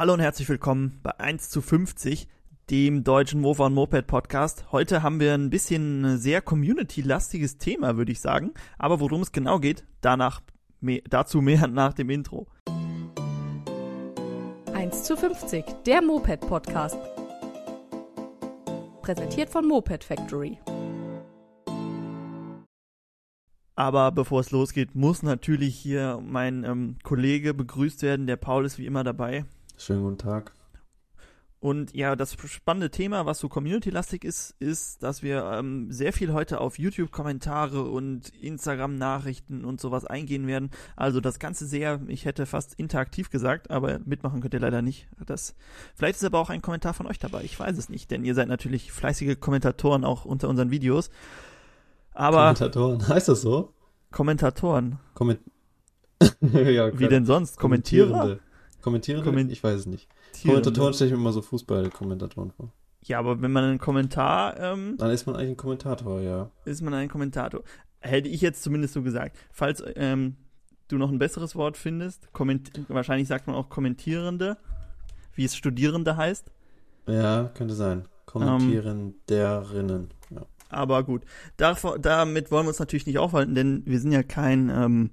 Hallo und herzlich willkommen bei 1 zu 50, dem deutschen Mofa und Moped Podcast. Heute haben wir ein bisschen ein sehr community-lastiges Thema, würde ich sagen. Aber worum es genau geht, danach, mehr, dazu mehr nach dem Intro. 1 zu 50, der Moped Podcast. Präsentiert von Moped Factory. Aber bevor es losgeht, muss natürlich hier mein ähm, Kollege begrüßt werden. Der Paul ist wie immer dabei. Schönen guten Tag. Und ja, das spannende Thema, was so community-lastig ist, ist, dass wir ähm, sehr viel heute auf YouTube-Kommentare und Instagram-Nachrichten und sowas eingehen werden. Also das Ganze sehr, ich hätte fast interaktiv gesagt, aber mitmachen könnt ihr leider nicht. Das, vielleicht ist aber auch ein Kommentar von euch dabei, ich weiß es nicht, denn ihr seid natürlich fleißige Kommentatoren auch unter unseren Videos. Aber Kommentatoren, heißt das so? Kommentatoren. Komment ja, Wie denn sonst? Kommentierende. Kommentierende? Komment ich weiß es nicht. Kommentatoren stelle ich mir immer so Fußball-Kommentatoren vor. Ja, aber wenn man einen Kommentar. Ähm, Dann ist man eigentlich ein Kommentator, ja. Ist man ein Kommentator. Hätte ich jetzt zumindest so gesagt. Falls ähm, du noch ein besseres Wort findest, wahrscheinlich sagt man auch Kommentierende, wie es Studierende heißt. Ja, könnte sein. Kommentierenderinnen. Ähm, ja. Aber gut, Davor, damit wollen wir uns natürlich nicht aufhalten, denn wir sind ja kein ähm,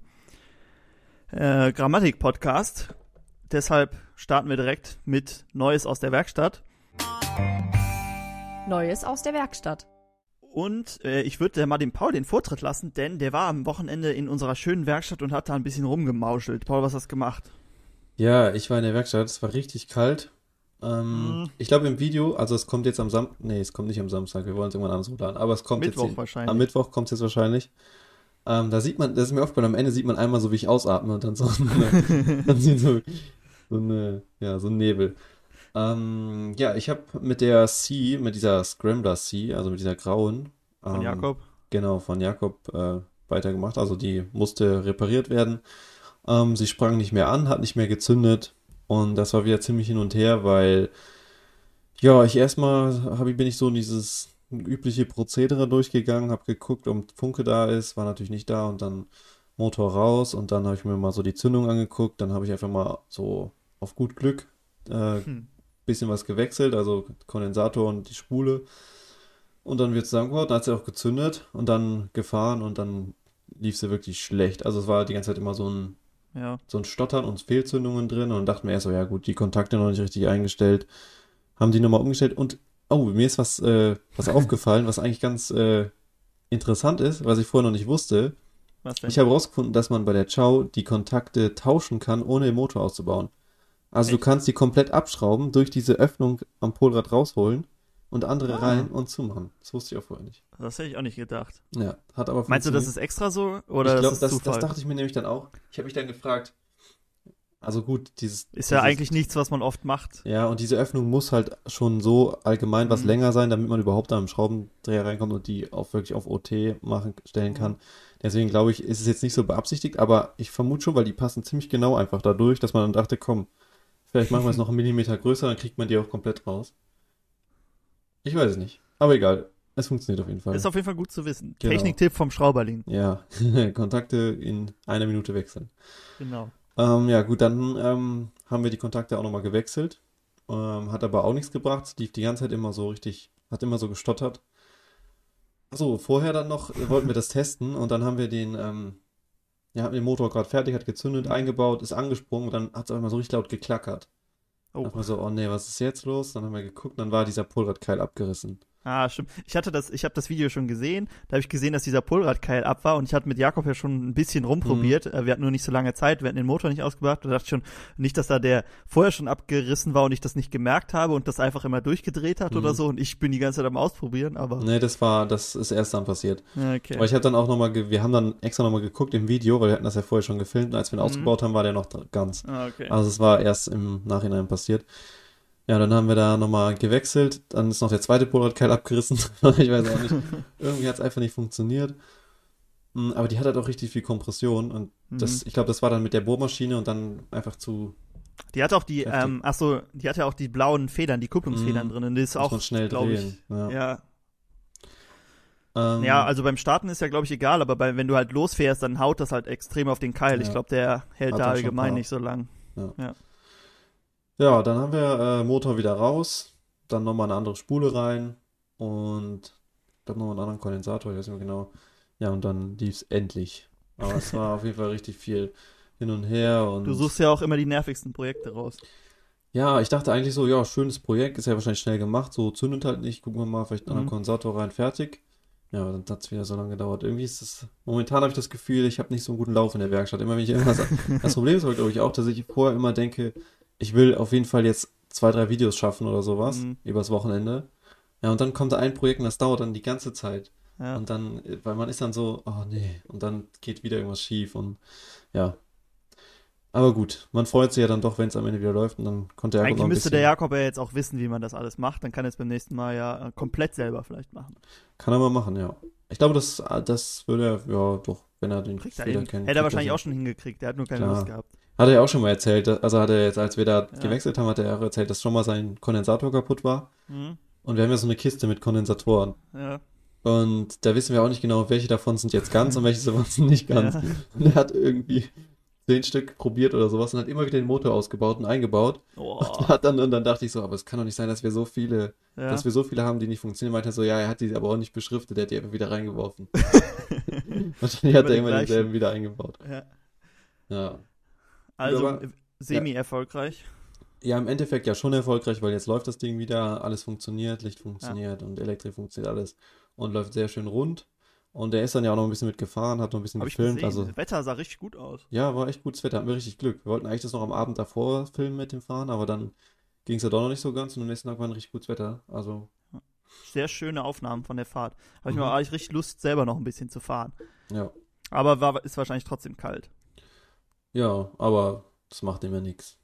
äh, Grammatik-Podcast. Deshalb starten wir direkt mit Neues aus der Werkstatt. Neues aus der Werkstatt. Und äh, ich würde mal dem Paul den Vortritt lassen, denn der war am Wochenende in unserer schönen Werkstatt und hat da ein bisschen rumgemauschelt. Paul, was hast du gemacht? Ja, ich war in der Werkstatt, es war richtig kalt. Ähm, mhm. Ich glaube im Video, also es kommt jetzt am Samstag, nee, es kommt nicht am Samstag, wir wollen es irgendwann anders hochladen, aber es kommt Mittwoch jetzt wahrscheinlich. am Mittwoch kommt es jetzt wahrscheinlich. Ähm, da sieht man, das ist mir aufgefallen, am Ende sieht man einmal so, wie ich ausatme und dann so, dann sieht so, so eine, ja, so ein Nebel. Ähm, ja, ich habe mit der C, mit dieser Scrambler C, also mit dieser grauen. Ähm, von Jakob? Genau, von Jakob äh, weitergemacht. Also die musste repariert werden. Ähm, sie sprang nicht mehr an, hat nicht mehr gezündet. Und das war wieder ziemlich hin und her, weil, ja, ich erstmal hab, bin ich so in dieses übliche Prozedere durchgegangen, habe geguckt, ob Funke da ist, war natürlich nicht da und dann Motor raus und dann habe ich mir mal so die Zündung angeguckt, dann habe ich einfach mal so auf gut Glück äh, hm. bisschen was gewechselt, also Kondensator und die Spule und dann wird zusammengebaut, dann hat sie auch gezündet und dann gefahren und dann lief sie wirklich schlecht. Also es war die ganze Zeit immer so ein ja. so ein Stottern und Fehlzündungen drin und dachte mir erst so, ja gut, die Kontakte noch nicht richtig eingestellt. Haben die nochmal umgestellt und, oh, mir ist was, äh, was aufgefallen, was eigentlich ganz äh, interessant ist, was ich vorher noch nicht wusste. Ich habe herausgefunden, dass man bei der Chow die Kontakte tauschen kann, ohne den Motor auszubauen. Also Echt? du kannst die komplett abschrauben, durch diese Öffnung am Polrad rausholen und andere ah. rein und zumachen. Das wusste ich auch vorher nicht. Das hätte ich auch nicht gedacht. Ja, hat aber Meinst du, das ist extra so? Oder ich glaube, das, das, das, dachte ich mir nämlich dann auch. Ich habe mich dann gefragt, also gut, dieses. Ist dieses, ja eigentlich nichts, was man oft macht. Ja, und diese Öffnung muss halt schon so allgemein was mhm. länger sein, damit man überhaupt da im Schraubendreher reinkommt und die auch wirklich auf OT machen, stellen kann. Mhm. Deswegen glaube ich, ist es jetzt nicht so beabsichtigt, aber ich vermute schon, weil die passen ziemlich genau einfach dadurch, dass man dann dachte, komm, vielleicht machen wir es noch einen Millimeter größer, dann kriegt man die auch komplett raus. Ich weiß es nicht. Aber egal. Es funktioniert auf jeden Fall. Ist auf jeden Fall gut zu wissen. Genau. Techniktipp vom Schrauberling. Ja, Kontakte in einer Minute wechseln. Genau. Ähm, ja, gut, dann ähm, haben wir die Kontakte auch nochmal gewechselt. Ähm, hat aber auch nichts gebracht. Lief die ganze Zeit immer so richtig, hat immer so gestottert. Achso, vorher dann noch wollten wir das testen und dann haben wir den, ja, haben den Motor gerade fertig, hat gezündet, mhm. eingebaut, ist angesprungen und dann hat es auch immer so richtig laut geklackert. Oh. Dann haben wir so, oh nee, was ist jetzt los? Dann haben wir geguckt, dann war dieser Pulradkeil abgerissen. Ah, stimmt. Ich hatte das, ich habe das Video schon gesehen. Da habe ich gesehen, dass dieser Pulradkeil ab war und ich hatte mit Jakob ja schon ein bisschen rumprobiert. Mhm. Wir hatten nur nicht so lange Zeit, wir hatten den Motor nicht ausgebracht. Da dachte schon nicht, dass da der vorher schon abgerissen war und ich das nicht gemerkt habe und das einfach immer durchgedreht hat mhm. oder so. Und ich bin die ganze Zeit am Ausprobieren, aber. Nee, das war, das ist erst dann passiert. Okay. Aber ich habe dann auch nochmal, wir haben dann extra nochmal geguckt im Video, weil wir hatten das ja vorher schon gefilmt. Und als wir ihn mhm. ausgebaut haben, war der noch ganz. Ah, okay. Also es war erst im Nachhinein passiert. Ja, dann haben wir da nochmal gewechselt. Dann ist noch der zweite Polaroid-Keil abgerissen. ich weiß auch nicht. Irgendwie hat es einfach nicht funktioniert. Hm, aber die hat halt auch richtig viel Kompression. Und das, mhm. ich glaube, das war dann mit der Bohrmaschine und dann einfach zu. Die hat auch die, ähm, ach so, die hat ja auch die blauen Federn, die Kupplungsfedern mhm. drin. Und die ist Muss auch, schnell drehen. Ich, ja. ja. Ähm, ja, also beim Starten ist ja, glaube ich, egal, aber bei, wenn du halt losfährst, dann haut das halt extrem auf den Keil. Ja. Ich glaube, der hält hat da allgemein nicht so lang. Ja. ja. Ja, dann haben wir äh, Motor wieder raus, dann nochmal eine andere Spule rein und dann noch einen anderen Kondensator, ich weiß nicht mehr genau. Ja, und dann lief es endlich. Aber es war auf jeden Fall richtig viel hin und her und Du suchst ja auch immer die nervigsten Projekte raus. ja, ich dachte eigentlich so, ja, schönes Projekt, ist ja wahrscheinlich schnell gemacht, so zündet halt nicht, gucken wir mal, vielleicht einen anderen Mhm. Kondensator rein, fertig. Ja, aber dann hat es wieder so lange gedauert. Irgendwie ist es, momentan habe ich das Gefühl, ich habe nicht so einen guten Lauf in der Werkstatt. Immer wenn ich irgendwas, das Problem ist aber, glaube ich, auch, dass ich vorher immer denke, ich will auf jeden Fall jetzt zwei, drei Videos schaffen oder sowas, Mhm. übers Wochenende. Ja, und dann kommt da ein Projekt und das dauert dann die ganze Zeit. Ja. Und dann, weil man ist dann so, oh nee, und dann geht wieder irgendwas schief und ja. Aber gut, man freut sich ja dann doch, wenn es am Ende wieder läuft und dann konnte er Eigentlich ein müsste der Jakob ja jetzt auch wissen, wie man das alles macht. Dann kann er es beim nächsten Mal ja äh, komplett selber vielleicht machen. kann er mal machen, ja. Ich glaube, das, das würde er, ja, doch, wenn er den Kriegt er Fehler kennt. Hätte er wahrscheinlich auch schon hingekriegt. Der hat nur keine Klar. Lust gehabt. Hat er ja auch schon mal erzählt, also hat er jetzt, als wir da Ja. gewechselt haben, hat er auch erzählt, dass schon mal sein Kondensator kaputt war. Mhm. Und wir haben ja so eine Kiste mit Kondensatoren. Ja. Und da wissen wir auch nicht genau, welche davon sind jetzt ganz und welche davon sind nicht ganz. Ja. Und er hat irgendwie zehn Stück probiert oder sowas und hat immer wieder den Motor ausgebaut und eingebaut. Oh. Und hat dann, und dann dachte ich so, aber es kann doch nicht sein, dass wir so viele, Ja. dass wir so viele haben, die nicht funktionieren. Meinte er so, ja, er hat die aber auch nicht beschriftet, er hat die einfach wieder reingeworfen. Wahrscheinlich hat er immer denselben wieder eingebaut. ja. Ja. Also semi-erfolgreich. Ja, im Endeffekt ja schon erfolgreich, weil jetzt läuft das Ding wieder, alles funktioniert, Licht funktioniert und Elektrik funktioniert alles und läuft sehr schön rund. Und er ist dann ja auch noch ein bisschen mitgefahren, hat noch ein bisschen ich gefilmt. Also Das Wetter sah richtig gut aus. ja, war echt gutes Wetter, hatten wir richtig Glück. Wir wollten eigentlich das noch am Abend davor filmen mit dem Fahren, aber dann ging es ja doch noch nicht so ganz und am nächsten Tag war ein richtig gutes Wetter. Also Sehr schöne Aufnahmen von der Fahrt. Habe ich Mhm. mal eigentlich richtig Lust, selber noch ein bisschen zu fahren. ja, Aber war, ist wahrscheinlich trotzdem kalt. Ja, aber das macht ihm ja nichts.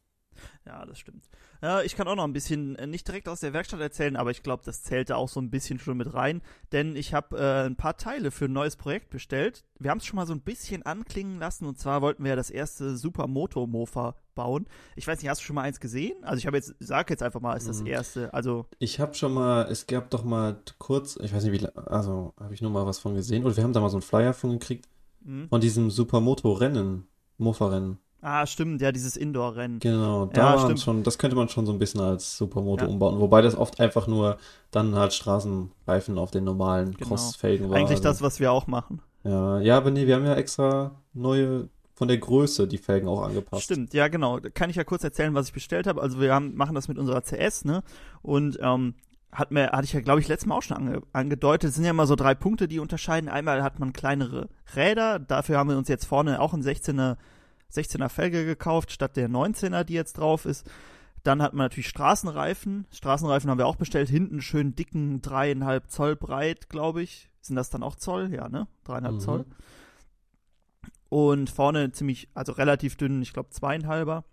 Ja, das stimmt. Ja, ich kann auch noch ein bisschen, äh, nicht direkt aus der Werkstatt erzählen, aber ich glaube, das zählte auch so ein bisschen schon mit rein, denn ich habe äh, ein paar Teile für ein neues Projekt bestellt. Wir haben es schon mal so ein bisschen anklingen lassen und zwar wollten wir ja das erste Supermoto Mofa bauen. Ich weiß nicht, hast du schon mal eins gesehen? Also ich habe jetzt, sag jetzt einfach mal, ist das Mhm. erste. Also Ich habe schon mal, es gab doch mal kurz, ich weiß nicht wie, also habe ich nur mal was von gesehen oder wir haben da mal so einen Flyer von gekriegt, hm? von diesem Supermoto-Rennen, Mofa-Rennen. ah, stimmt, ja, dieses Indoor-Rennen. Genau, Ja, da stimmt. schon, das könnte man schon so ein bisschen als Supermoto Ja. umbauen, wobei das oft einfach nur dann halt Straßenreifen auf den normalen Genau. Crossfelgen war. Eigentlich also, das, was wir auch machen. Ja, ja, aber nee, wir haben ja extra neue, von der Größe die Felgen auch angepasst. Stimmt, ja genau. Kann ich ja kurz erzählen, was ich bestellt habe. Also wir haben, machen das mit unserer CS, ne? Und ähm, hat mir, hatte ich ja, glaube ich, letztes Mal auch schon ange, angedeutet. Es sind ja immer so drei Punkte, die unterscheiden. Einmal hat man kleinere Räder. Dafür haben wir uns jetzt vorne auch ein 16er, 16er Felge gekauft, statt der 19er, die jetzt drauf ist. Dann hat man natürlich Straßenreifen. Straßenreifen haben wir auch bestellt. Hinten schön dicken, dreieinhalb Zoll breit, glaube ich. Sind das dann auch Zoll? Ja, ne? Dreieinhalb Mhm. Zoll. Und vorne ziemlich, also relativ dünn, ich glaube zweieinhalber.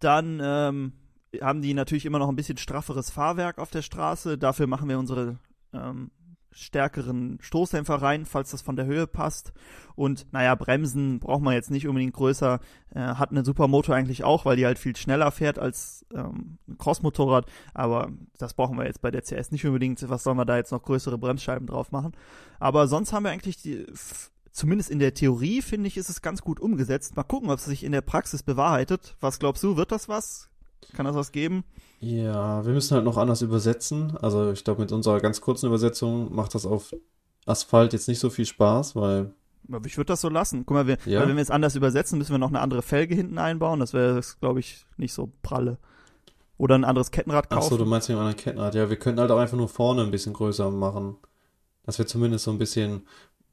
Dann ähm, haben die natürlich immer noch ein bisschen strafferes Fahrwerk auf der Straße. Dafür machen wir unsere ähm, stärkeren Stoßdämpfer rein, falls das von der Höhe passt. Und naja, Bremsen braucht man jetzt nicht unbedingt größer. Äh, hat eine Supermoto eigentlich auch, weil die halt viel schneller fährt als ähm, ein Crossmotorrad. Aber das brauchen wir jetzt bei der CS nicht unbedingt. Was sollen wir da jetzt noch größere Bremsscheiben drauf machen? Aber sonst haben wir eigentlich die, zumindest in der Theorie, finde ich, ist es ganz gut umgesetzt. Mal gucken, ob es sich in der Praxis bewahrheitet. Was glaubst du, wird das was? Kann das was geben? Ja, wir müssen halt noch anders übersetzen. Also ich glaube, mit unserer ganz kurzen Übersetzung macht das auf Asphalt jetzt nicht so viel Spaß, weil Ich würde das so lassen. Guck mal, wir, Ja? weil wenn wir es anders übersetzen, müssen wir noch eine andere Felge hinten einbauen. Das wäre, glaube ich, nicht so pralle. Oder ein anderes Kettenrad kaufen. so, du meinst mit einem anderen Kettenrad. Ja, wir könnten halt auch einfach nur vorne ein bisschen größer machen. Dass wir zumindest so ein bisschen,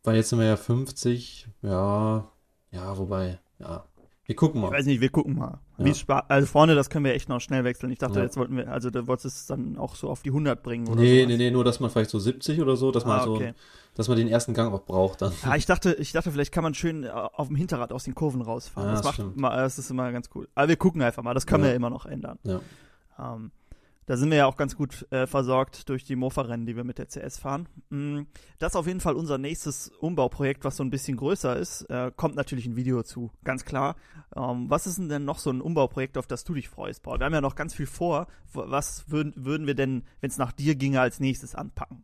weil jetzt sind wir ja 50, ja, ja, wobei, ja. Wir gucken Ich mal. weiß nicht, wir gucken mal. Ja. Wie spa- also vorne, das können wir echt noch schnell wechseln. Ich dachte, Ja. jetzt wollten wir, also da wolltest du es dann auch so auf die 100 bringen oder Nee, sowas. nee, nee, nur dass man vielleicht so 70 oder so, dass man Ah, so, okay. dass man den ersten Gang auch braucht dann. Ja, ich dachte, ich dachte, vielleicht kann man schön äh, auf dem Hinterrad aus den Kurven rausfahren. Ja, das, das macht mal, das ist immer ganz cool. Aber wir gucken einfach mal. Das können Ja. wir ja immer noch ändern. Ja. Ähm, da sind wir ja auch ganz gut äh, versorgt durch die Mofa-Rennen, die wir mit der CS fahren. Mm, Das ist auf jeden Fall unser nächstes Umbauprojekt, was so ein bisschen größer ist. Äh, kommt natürlich ein Video zu, ganz klar. Ähm, was ist denn, noch so ein Umbauprojekt, auf das du dich freust, Paul? Wir haben ja noch ganz viel vor. Was würden, würden wir denn, wenn es nach dir ginge, als nächstes anpacken?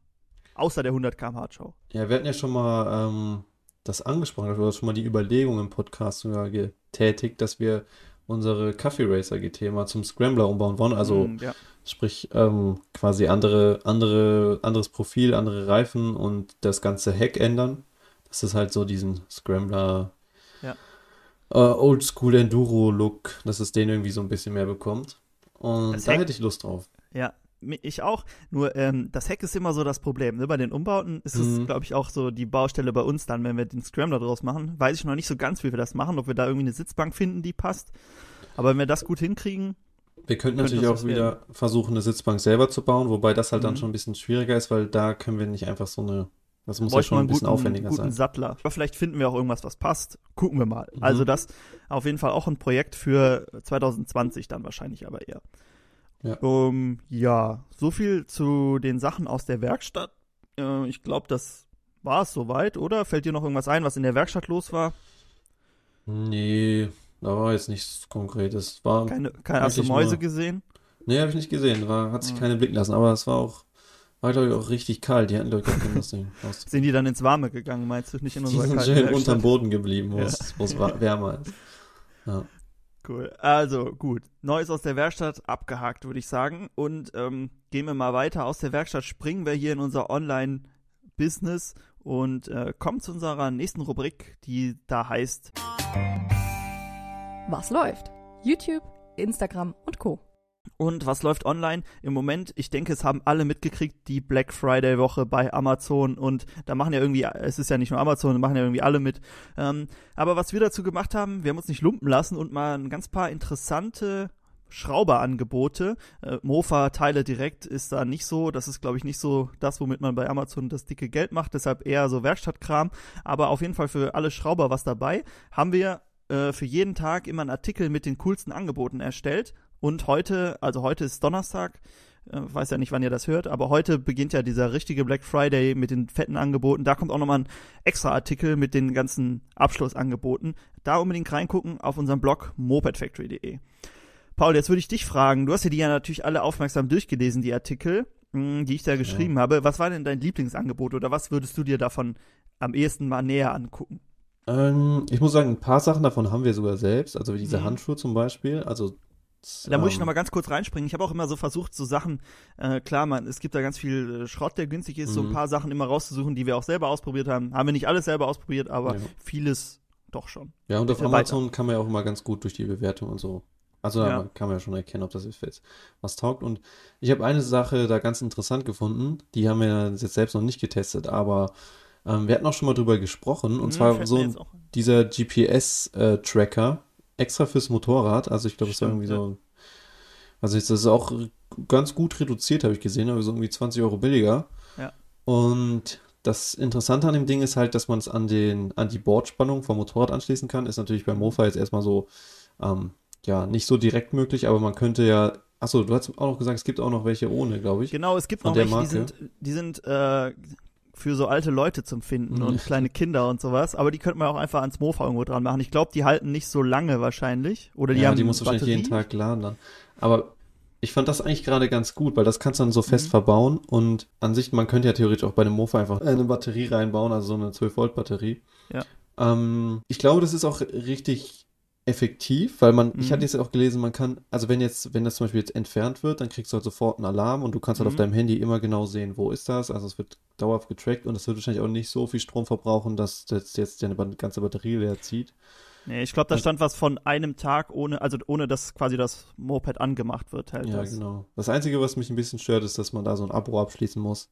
Außer der 100 km/h Show. Ja, wir hatten ja schon mal ähm, das angesprochen, oder schon mal die Überlegung im Podcast sogar getätigt, dass wir unsere Coffee Racer GT mal zum Scrambler umbauen wollen. Also Mm, ja. sprich ähm, quasi andere, andere, anderes Profil, andere Reifen und das ganze Heck ändern. Das ist halt so diesen Scrambler Ja. äh, Oldschool Enduro Look, dass es den irgendwie so ein bisschen mehr bekommt. Und Das da Heck- hätte ich Lust drauf. Ja, ich auch. Nur ähm, das Heck ist immer so das Problem. Ne? Bei den Umbauten ist es, Mhm. glaube ich, auch so die Baustelle bei uns dann, wenn wir den Scrambler draus machen. Weiß ich noch nicht so ganz, wie wir das machen, ob wir da irgendwie eine Sitzbank finden, die passt. Aber wenn wir das gut hinkriegen, Wir könnten Könnte natürlich auch wieder versuchen, eine Sitzbank selber zu bauen, wobei das halt dann Mhm. schon ein bisschen schwieriger ist, weil da können wir nicht einfach so eine. Das muss ja schon ein bisschen guten, aufwendiger guten sein. Sattler. Aber vielleicht finden wir auch irgendwas, was passt. Gucken wir mal. Mhm. Also das auf jeden Fall auch ein Projekt für 2020 dann wahrscheinlich aber eher. Ja. Ähm, ja, so viel zu den Sachen aus der Werkstatt. Äh, ich glaube, das war es soweit, oder? Fällt dir noch irgendwas ein, was in der Werkstatt los war? Nee, da war jetzt nichts Konkretes. War, Keine, keine hast du Mäuse nur- gesehen? nee, habe ich nicht gesehen. War, hat sich Mhm. keine blicken lassen, aber es war auch, war glaube ich auch richtig kalt. Die hatten glaube ich gar kein das Ding. Sind die dann ins Warme gegangen, meinst du? Nicht in Die unserer sind kalten schön unterm Boden geblieben, wo Ja. es wärmer ist. Ja. Cool. Also gut, Neues aus der Werkstatt abgehakt, würde ich sagen. Und ähm, gehen wir mal weiter. Aus der Werkstatt springen wir hier in unser Online-Business und äh, kommen zu unserer nächsten Rubrik, die da heißt Was läuft? YouTube, Instagram und Co. Und was läuft online? Im Moment, ich denke, es haben alle mitgekriegt, die Black Friday Woche bei Amazon und da machen ja irgendwie, es ist ja nicht nur Amazon, da machen ja irgendwie alle mit. Ähm, aber was wir dazu gemacht haben, wir haben uns nicht lumpen lassen und mal ein ganz paar interessante Schrauberangebote. Äh, Mofa Teile direkt ist da nicht so, das ist glaube ich nicht so das, womit man bei Amazon das dicke Geld macht, deshalb eher so Werkstattkram, aber auf jeden Fall für alle Schrauber was dabei. Haben wir äh, für jeden Tag immer einen Artikel mit den coolsten Angeboten erstellt und heute, also heute ist Donnerstag, äh, weiß ja nicht, wann ihr das hört, aber heute beginnt ja dieser richtige Black Friday mit den fetten Angeboten. Da kommt auch nochmal ein extra Artikel mit den ganzen Abschlussangeboten. Da unbedingt reingucken auf unserem Blog mopedfactory.de. Paul, jetzt würde ich dich fragen, du hast ja die ja natürlich alle aufmerksam durchgelesen, die Artikel, mh, die ich da geschrieben habe. Was war denn dein Lieblingsangebot oder was würdest du dir davon am ehesten mal näher angucken? Ähm, ich muss sagen, ein paar Sachen davon haben wir sogar selbst. Also wie diese Mhm. Handschuhe zum Beispiel. Also Da muss ich ähm, noch mal ganz kurz reinspringen. Ich habe auch immer so versucht, so Sachen, äh, klar, man, es gibt da ganz viel äh, Schrott, der günstig ist, so ein Mhm. paar Sachen immer rauszusuchen, die wir auch selber ausprobiert haben. Haben wir nicht alles selber ausprobiert, aber Ja. vieles doch schon. Ja, und auf Bitte Amazon kann man ja auch immer ganz gut durch die Bewertung und so. Also da Ja. kann man ja schon erkennen, ob das jetzt was taugt. Und ich habe eine Sache da ganz interessant gefunden. Die haben wir jetzt selbst noch nicht getestet, aber ähm, wir hatten auch schon mal drüber gesprochen. Und Hm, zwar so dieser GPS-Tracker extra fürs Motorrad. Also ich glaube, es war irgendwie so. Also das ist auch ganz gut reduziert, habe ich gesehen, aber so irgendwie 20 Euro billiger. Ja. Und das Interessante an dem Ding ist halt, dass man es an den, an die Bordspannung vom Motorrad anschließen kann. Ist natürlich beim Mofa jetzt erstmal so, ähm, ja, nicht so direkt möglich, aber man könnte ja. Achso, du hast auch noch gesagt, es gibt auch noch welche ohne, glaube ich. Genau, es gibt noch welche, die Marke. sind, die sind äh, für so alte Leute zum Finden Mhm. und kleine Kinder und sowas, aber die könnte man auch einfach ans Mofa irgendwo dran machen. Ich glaube, die halten nicht so lange wahrscheinlich. Oder die ja, haben die musst du wahrscheinlich jeden. Tag laden dann. Aber ich fand das eigentlich gerade ganz gut, weil das kannst du dann so fest Mhm. verbauen und an sich, man könnte ja theoretisch auch bei einem Mofa einfach eine Batterie reinbauen, also so eine 12-Volt-Batterie. Ja. Ähm, ich glaube, das ist auch richtig effektiv, weil man, ich Mhm. hatte jetzt auch gelesen, man kann, also wenn jetzt, wenn das zum Beispiel jetzt entfernt wird, dann kriegst du halt sofort einen Alarm und du kannst halt Mhm. auf deinem Handy immer genau sehen, wo ist das, also es wird dauerhaft getrackt und es wird wahrscheinlich auch nicht so viel Strom verbrauchen, dass das jetzt deine ganze Batterie leer zieht. Nee, ich glaube, da stand was von einem Tag ohne, also ohne dass quasi das Moped angemacht wird, halt Ja, das. genau. Das Einzige, was mich ein bisschen stört, ist, dass man da so ein Abo abschließen muss.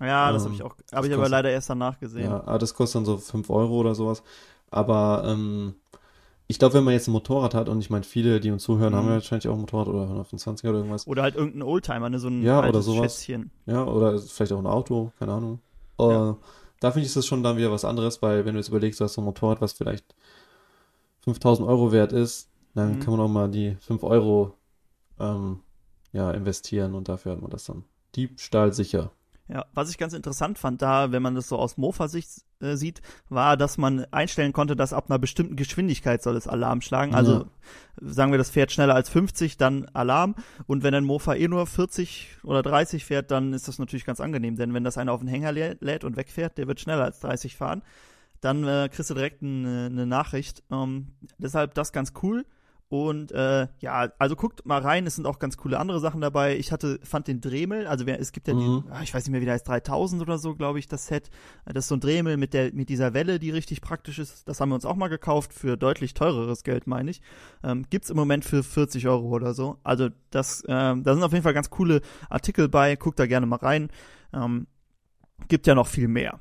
Ja, das Ähm, habe ich auch, das habe ich aber leider erst danach gesehen. Ja, aber das kostet dann so 5 Euro oder sowas. Aber ähm, ich glaube, wenn man jetzt ein Motorrad hat, und ich meine, viele, die uns zuhören, Mhm. haben ja wahrscheinlich auch ein Motorrad oder 125er oder irgendwas. Oder halt irgendein Oldtimer, ne, so ein Ja, oder sowas. Schätzchen. Ja, oder vielleicht auch ein Auto, keine Ahnung. Ja. Äh, da finde ich das schon dann wieder was anderes, weil wenn du jetzt überlegst, du hast so ein Motorrad, was vielleicht 5000 Euro wert ist, dann Mhm. kann man auch mal die 5 Euro ähm, ja, investieren und dafür hat man das dann diebstahlsicher. Ja, was ich ganz interessant fand da, wenn man das so aus Mofa-Sicht äh, sieht, war, dass man einstellen konnte, dass ab einer bestimmten Geschwindigkeit soll es Alarm schlagen. Also Ja. sagen wir, das fährt schneller als 50, dann Alarm. Und wenn ein Mofa eh nur 40 oder 30 fährt, dann ist das natürlich ganz angenehm. Denn wenn das einer auf den Hänger lä lädt und wegfährt, der wird schneller als 30 fahren, dann äh, kriegst du direkt eine, eine Nachricht. Ähm, deshalb das ganz cool. Und äh, ja, also guckt mal rein, es sind auch ganz coole andere Sachen dabei. Ich hatte, fand den Dremel, also es gibt ja Mhm. die, ah, ich weiß nicht mehr, wie der heißt, 3000 oder so, glaube ich, das Set. Das ist so ein Dremel mit der, mit dieser Welle, die richtig praktisch ist. Das haben wir uns auch mal gekauft für deutlich teureres Geld, meine ich. Ähm, gibt's im Moment für 40 Euro oder so. Also das, ähm, da sind auf jeden Fall ganz coole Artikel bei. Guckt da gerne mal rein. Ähm, gibt ja noch viel mehr.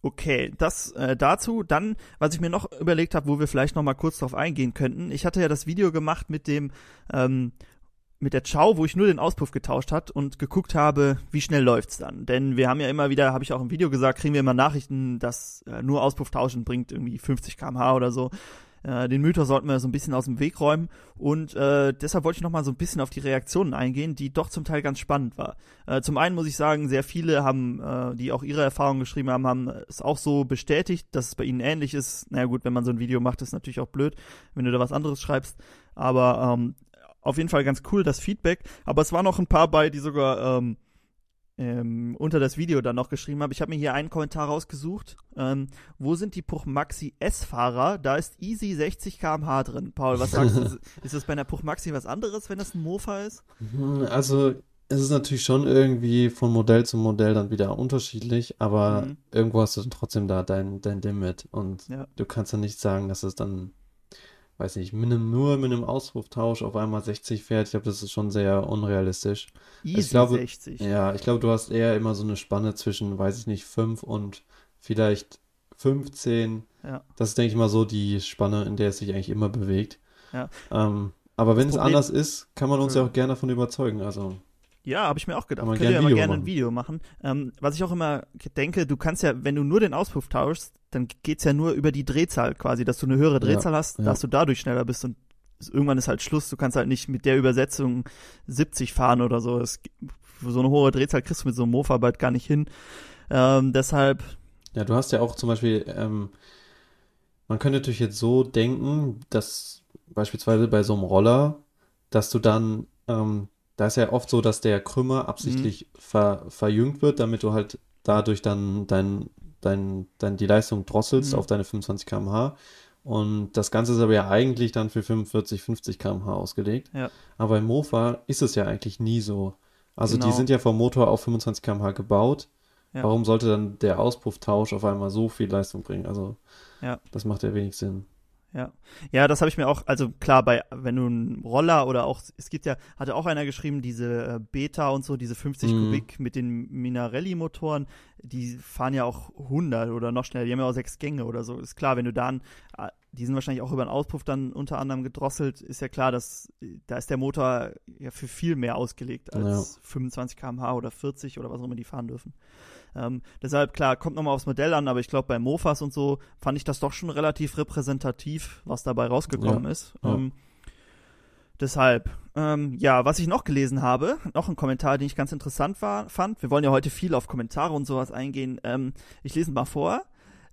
Okay, das äh, dazu. Dann, was ich mir noch überlegt habe, wo wir vielleicht noch mal kurz drauf eingehen könnten. Ich hatte ja das Video gemacht mit dem ähm, mit der Chow, wo ich nur den Auspuff getauscht hat und geguckt habe, wie schnell läuft's dann. Denn wir haben ja immer wieder, habe ich auch im Video gesagt, kriegen wir immer Nachrichten, dass äh, nur Auspuff tauschen bringt irgendwie 50 km/h oder so. Äh, den Mythos sollten wir so ein bisschen aus dem Weg räumen und äh, deshalb wollte ich noch mal so ein bisschen auf die Reaktionen eingehen, die doch zum Teil ganz spannend war. Äh, zum einen muss ich sagen, sehr viele haben, äh, die auch ihre Erfahrungen geschrieben haben, haben es auch so bestätigt, dass es bei ihnen ähnlich ist. Naja gut, wenn man so ein Video macht, ist natürlich auch blöd, wenn du da was anderes schreibst. Aber ähm, auf jeden Fall ganz cool, das Feedback. Aber es waren noch ein paar bei, die sogar ähm, ähm, unter das Video dann noch geschrieben haben. Ich habe mir hier einen Kommentar rausgesucht. Ähm, wo sind die Puch Maxi S-Fahrer? Da ist easy 60 km/h drin. Paul, was sagst du? ist das bei einer Puch Maxi was anderes, wenn das ein Mofa ist? Hm, Also, es ist natürlich schon irgendwie von Modell zu Modell dann wieder unterschiedlich, aber Mhm. irgendwo hast du dann trotzdem da dein, dein Limit und Ja. du kannst dann nicht sagen, dass es dann, weiß nicht, mit einem, nur mit einem Auspuftausch auf einmal 60 fährt. Ich glaube, das ist schon sehr unrealistisch. Easy glaube, 60. Ja, ich glaube, du hast eher immer so eine Spanne zwischen, weiß ich nicht, 5 und vielleicht 15. Ja. Das ist, denke ich mal, so die Spanne, in der es sich eigentlich immer bewegt. Ja. Ähm, aber wenn es anders ist, kann man uns ja Entschuldigung. auch gerne davon überzeugen. Also, Ja, habe ich mir auch gedacht. Kann man Könnt ihr ja gerne ein. Video machen. Ähm, was ich auch immer denke, du kannst ja, wenn du nur den Auspuff tauschst, dann geht's ja nur über die Drehzahl quasi, dass du eine höhere Drehzahl hast, ja. dass du dadurch schneller bist und es- irgendwann ist halt Schluss. Du kannst halt nicht mit der Übersetzung 70 fahren oder so. Es, so eine hohe Drehzahl kriegst du mit so einem Mofa bald gar nicht hin. Ähm, deshalb, ja, du hast ja auch zum Beispiel, ähm, man könnte natürlich jetzt so denken, dass beispielsweise bei so einem Roller, dass du dann, ähm, da ist ja oft so, dass der Krümmer absichtlich ver, verjüngt wird, damit du halt dadurch dann dein, dein, dein, die Leistung drosselst Mhm. auf deine 25 km/h. Und das Ganze ist aber ja eigentlich dann für 45, 50 km/h ausgelegt. Ja. Aber im Mofa ist es ja eigentlich nie so. Also die Genau. sind ja vom Motor auf 25 km/h gebaut. Ja. Warum sollte dann der Auspuftausch auf einmal so viel Leistung bringen? Also Ja. das macht ja wenig Sinn. Ja, ja, das habe ich mir auch, also klar, bei wenn du einen Roller oder auch, es gibt ja, hatte auch einer geschrieben, diese äh, Beta und so, diese 50 Mhm. Kubik mit den Minarelli-Motoren, die fahren ja auch 100 oder noch schneller, die haben ja auch sechs Gänge oder so. Ist klar, wenn du dann, äh, die sind wahrscheinlich auch über den Auspuff dann unter anderem gedrosselt, ist ja klar, dass da ist der Motor ja für viel mehr ausgelegt als 25 km/h oder 40 oder was auch immer die fahren dürfen. Ähm, deshalb, klar, kommt nochmal aufs Modell an, aber ich glaube, bei Mofas und so fand ich das doch schon relativ repräsentativ, was dabei rausgekommen ist. ja. Ähm, deshalb, ähm, ja, was ich noch gelesen habe, noch ein Kommentar, den ich ganz interessant war, fand. Wir wollen ja heute viel auf Kommentare und sowas eingehen. Ähm, ich lese mal vor.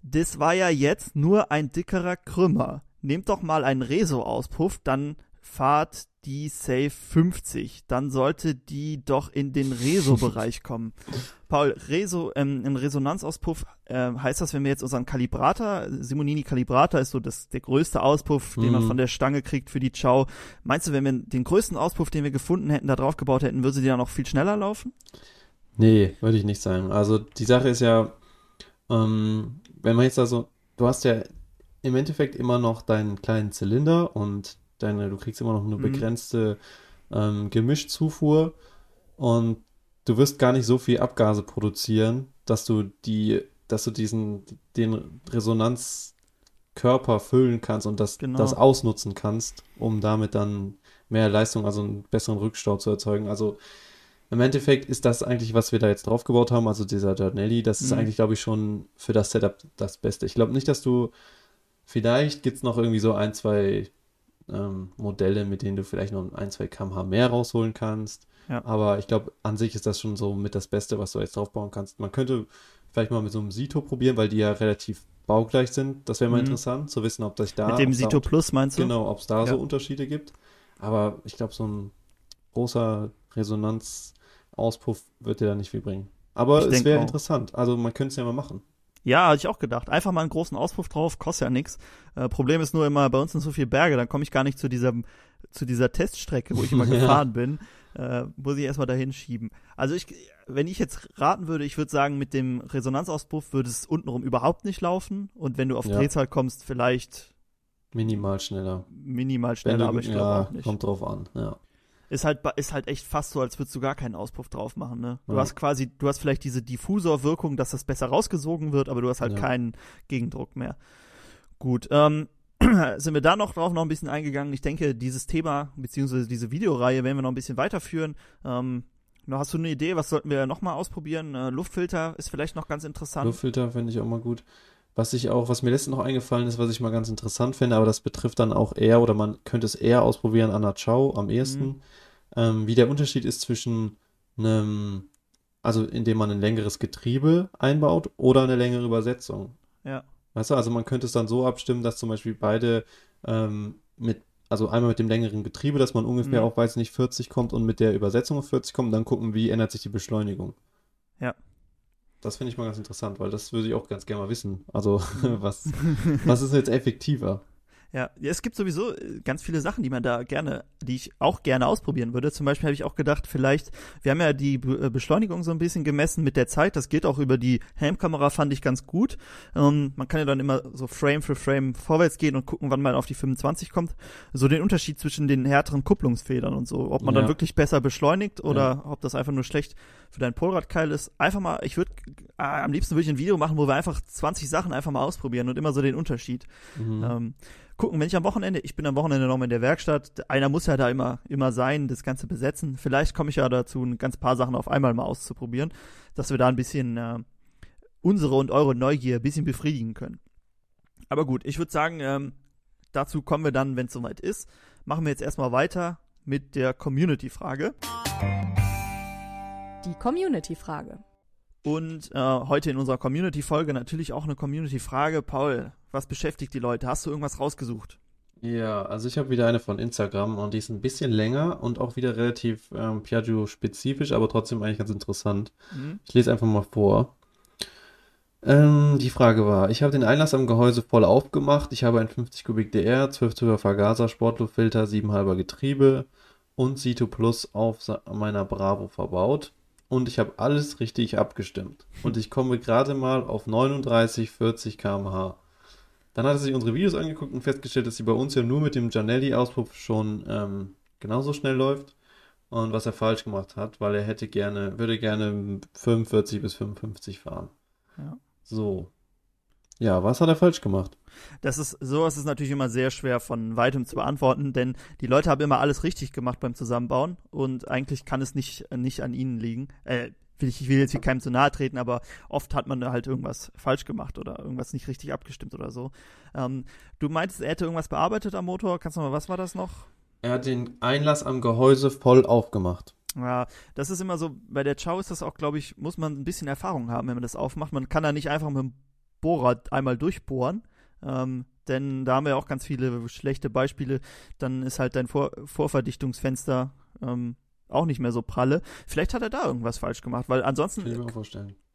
Das war ja jetzt nur ein dickerer Krümmer. Nehmt doch mal einen Reso-Auspuff, dann fahrt die Safe 50. Dann sollte die doch in den Reso-Bereich kommen. Paul, Reso, ähm, ein Resonanzauspuff, ähm, heißt das, wenn wir jetzt unseren Kalibrator, Simonini Kalibrator ist so das, der größte Auspuff, den man Mhm. von der Stange kriegt für die Chow. Meinst du, wenn wir den größten Auspuff, den wir gefunden hätten, da drauf gebaut hätten, würde sie dann noch viel schneller laufen? Nee, würde ich nicht sagen. Also die Sache ist ja, ähm, wenn man jetzt also, du hast ja im Endeffekt immer noch deinen kleinen Zylinder und deine, du kriegst immer noch eine Mhm. begrenzte ähm, Gemischzufuhr und du wirst gar nicht so viel Abgase produzieren, dass du die, dass du diesen, den Resonanzkörper füllen kannst und das, Genau. das ausnutzen kannst, um damit dann mehr Leistung, also einen besseren Rückstau zu erzeugen. Also im Endeffekt ist das eigentlich, was wir da jetzt draufgebaut haben, also dieser Giardinelli, das ist Mhm. eigentlich, glaube ich, schon für das Setup das Beste. Ich glaube nicht, dass du, vielleicht gibt es noch irgendwie so ein, zwei ähm, Modelle, mit denen du vielleicht noch ein, zwei kmh mehr rausholen kannst. Ja. Aber ich glaube, an sich ist das schon so mit das Beste, was du jetzt draufbauen kannst. Man könnte vielleicht mal mit so einem Sito probieren, weil die ja relativ baugleich sind. Das wäre mal Mhm. interessant, zu wissen, ob das da Mit dem Sito Plus meinst du? Genau, ob es da Ja. so Unterschiede gibt. Aber ich glaube, so ein großer Resonanzauspuff wird dir da nicht viel bringen. Aber Ich es wäre interessant. Also man könnte es ja mal machen. Ja, hatte ich auch gedacht. Einfach mal einen großen Auspuff drauf, kostet ja nichts. Äh, Problem ist nur immer, bei uns sind so viele Berge, dann komme ich gar nicht zu dieser, zu dieser Teststrecke, wo ich immer gefahren bin. Äh, muss ich erstmal dahin schieben. Also ich, wenn ich jetzt raten würde, ich würde sagen, mit dem Resonanzauspuff würde es untenrum überhaupt nicht laufen. Und wenn du auf Ja. Drehzahl kommst, vielleicht Minimal schneller. minimal schneller, du- aber ich glaube ja, auch nicht. kommt drauf an, ja. Ist halt, ist halt echt fast so, als würdest du gar keinen Auspuff drauf machen, ne? Du Ja. hast quasi, du hast vielleicht diese Diffusorwirkung, dass das besser rausgesogen wird, aber du hast halt Ja. keinen Gegendruck mehr. Gut, ähm, sind wir da noch drauf noch ein bisschen eingegangen. Ich denke, dieses Thema, beziehungsweise diese Videoreihe werden wir noch ein bisschen weiterführen. Ähm, noch hast du eine Idee, was sollten wir noch mal ausprobieren? Äh, Luftfilter ist vielleicht noch ganz interessant. Luftfilter finde ich auch mal gut. Was ich auch, was mir letztens noch eingefallen ist, was ich mal ganz interessant finde, aber das betrifft dann auch eher, oder man könnte es eher ausprobieren an der Chow am ehesten, Mhm. Ähm, wie der Unterschied ist zwischen einem, also indem man ein längeres Getriebe einbaut oder eine längere Übersetzung. Ja. Weißt du, also man könnte es dann so abstimmen, dass zum Beispiel beide ähm, mit, also einmal mit dem längeren Getriebe, dass man ungefähr Mhm. auf, weiß nicht, 40 kommt und mit der Übersetzung auf 40 kommt, und dann gucken, wie ändert sich die Beschleunigung. Ja. Das finde ich mal ganz interessant, weil das würde ich auch ganz gerne mal wissen. Also, was, was ist jetzt effektiver? Ja, ja, es gibt sowieso äh, ganz viele Sachen, die man da gerne, die ich auch gerne ausprobieren würde. Zum Beispiel habe ich auch gedacht, vielleicht, wir haben ja die äh, Beschleunigung so ein bisschen gemessen mit der Zeit. Das geht auch über die Helmkamera, fand ich ganz gut. Ähm, man kann ja dann immer so Frame für Frame vorwärts gehen und gucken, wann man auf die 25 kommt. So den Unterschied zwischen den härteren Kupplungsfedern und so. Ob man dann Ja. wirklich besser beschleunigt oder ob das einfach nur schlecht für dein Polradkeil ist. Einfach mal, ich würde, äh, am liebsten würde ich ein Video machen, wo wir einfach 20 Sachen einfach mal ausprobieren und immer so den Unterschied Mhm. ähm, gucken, wenn ich am Wochenende, ich bin am Wochenende noch mal in der Werkstatt, einer muss ja da immer, immer sein, das Ganze besetzen. Vielleicht komme ich ja dazu, ein ganz paar Sachen auf einmal mal auszuprobieren, dass wir da ein bisschen äh, unsere und eure Neugier ein bisschen befriedigen können. Aber gut, ich würde sagen, ähm, dazu kommen wir dann, wenn es soweit ist. Machen wir jetzt erstmal weiter mit der Community-Frage. Die Community-Frage. Und äh, heute in unserer Community-Folge natürlich auch eine Community-Frage. Paul, was beschäftigt die Leute? Hast du irgendwas rausgesucht? Ja, also ich habe wieder eine von Instagram und die ist ein bisschen länger und auch wieder relativ ähm, Piaggio-spezifisch, aber trotzdem eigentlich ganz interessant. Hm? Ich lese einfach mal vor. Ähm, die Frage war, ich habe den Einlass am Gehäuse voll aufgemacht. Ich habe ein 50 Kubik DR, 12 Zoller Vergaser, Sportluftfilter, 7,5er Getriebe und C2 Plus auf meiner Bravo verbaut. Und ich habe alles richtig abgestimmt. Und ich komme gerade mal auf 39, 40 km/h. Dann hat er sich unsere Videos angeguckt und festgestellt, dass sie bei uns ja nur mit dem Janelli-Auspuff schon ähm, genauso schnell läuft. Und was er falsch gemacht hat, weil er hätte gerne, würde gerne 45 bis 55 fahren. Ja. So. Ja, was hat er falsch gemacht? Das ist, sowas ist natürlich immer sehr schwer von weitem zu beantworten, denn die Leute haben immer alles richtig gemacht beim Zusammenbauen und eigentlich kann es nicht, nicht an ihnen liegen. Äh, will ich, ich will jetzt hier keinem zu nahe treten, aber oft hat man halt irgendwas falsch gemacht oder irgendwas nicht richtig abgestimmt oder so. Ähm, du meintest, er hätte irgendwas bearbeitet am Motor. Kannst du mal, was war das noch? Er hat den Einlass am Gehäuse voll aufgemacht. Ja, das ist immer so, bei der Chow ist das auch, glaube ich, muss man ein bisschen Erfahrung haben, wenn man das aufmacht. Man kann da nicht einfach mit dem Bohrer einmal durchbohren, ähm, denn da haben wir auch ganz viele schlechte Beispiele. Dann ist halt dein Vor Vorverdichtungsfenster ähm, auch nicht mehr so pralle. Vielleicht hat er da irgendwas falsch gemacht, weil ansonsten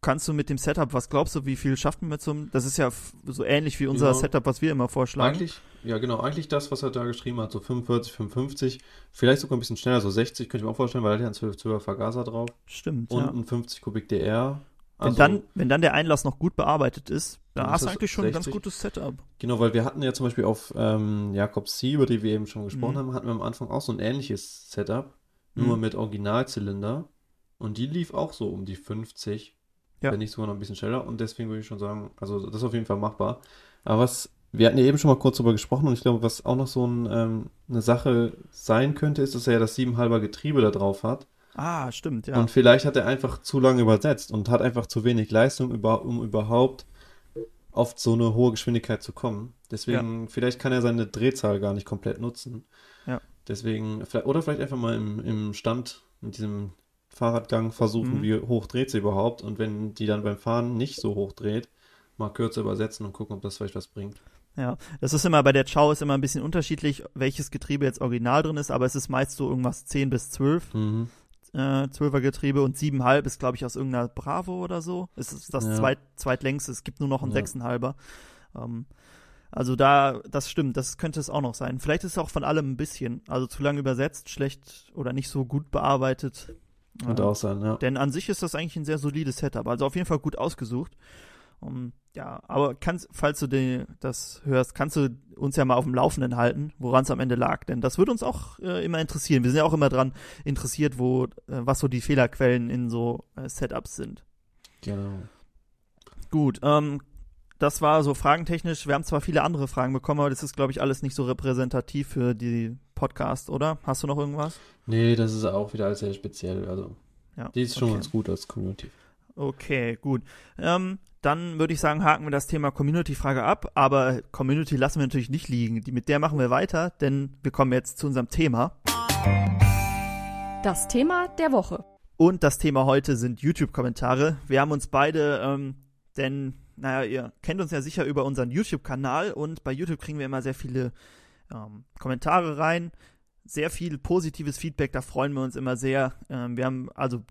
kannst du mit dem Setup, was glaubst du, wie viel schafft man mit so einem, das ist ja so ähnlich wie unser Ja. Setup, was wir immer vorschlagen. Eigentlich, ja genau, eigentlich das, was er da geschrieben hat, so 45, 55, vielleicht sogar ein bisschen schneller, so 60, könnte ich mir auch vorstellen, weil er hat ja einen 12 Zoller Vergaser drauf Stimmt, und ja. ein 50 Kubik DR. Wenn, Also, dann, wenn dann der Einlass noch gut bearbeitet ist, Dann ist hast du das eigentlich schon ein ganz 60. gutes Setup. Genau, weil wir hatten ja zum Beispiel auf ähm, Jakobs C, über die wir eben schon gesprochen Mhm. haben, hatten wir am Anfang auch so ein ähnliches Setup, nur Mhm. mit Originalzylinder. Und die lief auch so um die 50, Ja. wenn nicht sogar noch ein bisschen schneller. Und deswegen würde ich schon sagen, also das ist auf jeden Fall machbar. Aber was, wir hatten ja eben schon mal kurz drüber gesprochen und ich glaube, was auch noch so ein, ähm, eine Sache sein könnte, ist, dass er ja das 7,5er Getriebe da drauf hat. Ah, stimmt, ja. Und vielleicht hat er einfach zu lange übersetzt und hat einfach zu wenig Leistung, über, um überhaupt auf so eine hohe Geschwindigkeit zu kommen. Deswegen, vielleicht kann er seine Drehzahl gar nicht komplett nutzen. Ja. Deswegen, oder vielleicht einfach mal im, im Stand mit diesem Fahrradgang versuchen, Mhm. wie hoch dreht sie überhaupt. Und wenn die dann beim Fahren nicht so hoch dreht, mal kürzer übersetzen und gucken, ob das vielleicht was bringt. Ja, das ist immer bei der Chow ist immer ein bisschen unterschiedlich, welches Getriebe jetzt original drin ist, aber es ist meist so irgendwas 10 bis 12. Mhm. Äh, 12er Getriebe und 7,5 ist, glaube ich, aus irgendeiner Bravo oder so. Es ist das Ja. zweit, zweitlängste. Es gibt nur noch einen Ja. 6,5er. Ähm, also da, das stimmt, das könnte es auch noch sein. Vielleicht ist es auch von allem ein bisschen. Also zu lange übersetzt, schlecht oder nicht so gut bearbeitet. Könnte Ähm, auch sein, ja. denn an sich ist das eigentlich ein sehr solides Setup. Also auf jeden Fall gut ausgesucht. Um, ja, aber kannst, falls du den, das hörst, kannst du uns ja mal auf dem Laufenden halten, woran es am Ende lag. Denn das würde uns auch äh, immer interessieren. Wir sind ja auch immer dran interessiert, wo, äh, was so die Fehlerquellen in so äh, Setups sind. Genau. Gut, ähm, das war so fragentechnisch. Wir haben zwar viele andere Fragen bekommen, aber das ist, glaube ich, alles nicht so repräsentativ für die Podcast, oder? Hast du noch irgendwas? Nee, das ist auch wieder alles sehr speziell. Also, Ja. die ist schon okay. ganz gut als Community. Okay, gut. Ähm, dann würde ich sagen, haken wir das Thema Community-Frage ab, aber Community lassen wir natürlich nicht liegen. Mit der machen wir weiter, denn wir kommen jetzt zu unserem Thema. Das Thema der Woche. Und das Thema heute sind YouTube-Kommentare. Wir haben uns beide, ähm, denn, naja, ihr kennt uns ja sicher über unseren YouTube-Kanal und bei YouTube kriegen wir immer sehr viele ähm, Kommentare rein. Sehr viel positives Feedback, da freuen wir uns immer sehr. Ähm, wir haben, also,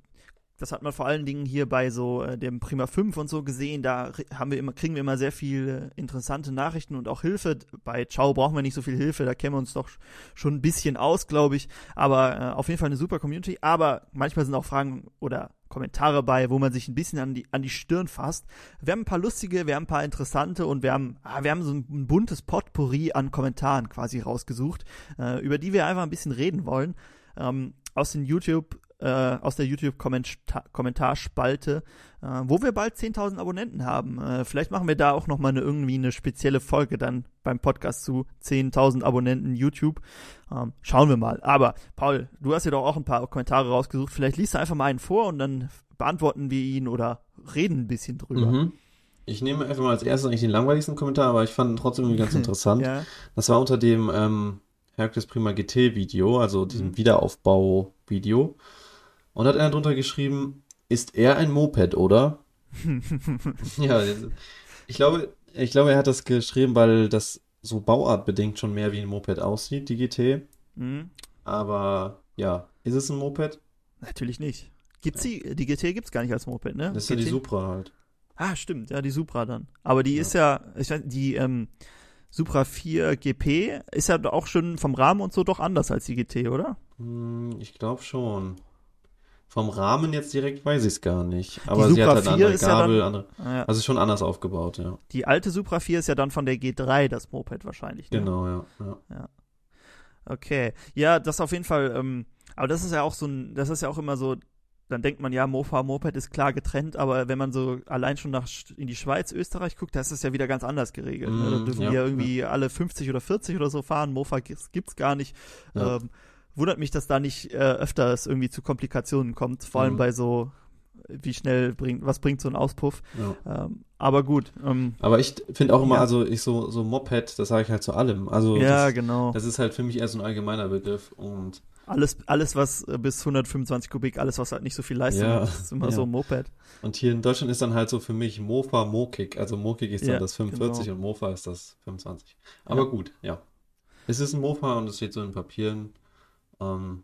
das hat man vor allen Dingen hier bei so äh, dem Prima 5 und so gesehen. Da haben wir immer, kriegen wir immer sehr viele interessante Nachrichten und auch Hilfe. Bei Ciao brauchen wir nicht so viel Hilfe, da kennen wir uns doch schon ein bisschen aus, glaube ich. Aber äh, auf jeden Fall eine super Community. Aber manchmal sind auch Fragen oder Kommentare bei, wo man sich ein bisschen an die, an die Stirn fasst. Wir haben ein paar lustige, wir haben ein paar interessante und wir haben, ah, wir haben so ein, ein buntes Potpourri an Kommentaren quasi rausgesucht, äh, über die wir einfach ein bisschen reden wollen. Ähm, aus den YouTube, äh, aus der YouTube-Kommentarspalte, äh, wo wir bald 10.000 Abonnenten haben. Äh, vielleicht machen wir da auch nochmal eine, irgendwie eine spezielle Folge dann beim Podcast zu 10.000 Abonnenten YouTube. Ähm, schauen wir mal. Aber Paul, du hast ja doch auch ein paar Kommentare rausgesucht. Vielleicht liest du einfach mal einen vor und dann beantworten wir ihn oder reden ein bisschen drüber. Mhm. Ich nehme einfach mal als erstes eigentlich den langweiligsten Kommentar, aber ich fand ihn trotzdem irgendwie ganz interessant. Ja. Das war unter dem ähm, Hercules Prima GT Video, also diesem Mhm. Wiederaufbau-Video. Und hat einer drunter geschrieben, ist er ein Moped, oder? ja, ich glaube, ich glaube, er hat das geschrieben, weil das so bauartbedingt schon mehr wie ein Moped aussieht, die GT. Mhm. Aber ja, ist es ein Moped? Natürlich nicht. Gibt's die, die GT gibt's gar nicht als Moped, ne? Das ist ja die GT? Supra halt. Ah, stimmt, ja, die Supra dann. Aber die Ja. ist ja, ich weiß, die ähm, Supra 4 GP ist ja auch schon vom Rahmen und so doch anders als die GT, oder? Hm, ich glaube schon. Vom Rahmen jetzt direkt weiß ich es gar nicht. Aber Die sie hat Supra halt eine 4 andere ist ja Gabel, dann- andere. Ah, ja. Also schon anders aufgebaut, ja. Die alte Supra 4 ist ja dann von der G3 das Moped wahrscheinlich. Ne? Genau, ja. ja. Okay. Ja, das auf jeden Fall, ähm, aber das ist ja auch so ein, das ist ja auch immer so, dann denkt man ja, Mofa, Moped ist klar getrennt, aber wenn man so allein schon nach in die Schweiz, Österreich guckt, da ist es ja wieder ganz anders geregelt. ne? Da Mm, dürfen ja, ja irgendwie alle 50 oder 40 oder so fahren, Mofa gibt's, gibt's gar nicht. Ja. Ähm, wundert mich, dass da nicht äh, öfters irgendwie zu Komplikationen kommt, vor allem Mhm. bei so, wie schnell bringt, was bringt so ein Auspuff. ja. Ähm, aber gut, ähm, Aber ich finde auch immer, Ja. also ich so, so Moped, das sage ich halt zu allem. Also ja, das, genau. das ist halt für mich eher so ein allgemeiner Begriff und Alles, alles, was äh, bis 125 Kubik, alles, was halt nicht so viel Leistung Ja, hat, ist immer so ein Moped. Und hier in Deutschland ist dann halt so für mich Mofa, Mokik. Also Mokik ist dann das 45 genau. und Mofa ist das 25. Aber gut, ja. Es ist ein Mofa und es steht so in Papieren. Ähm,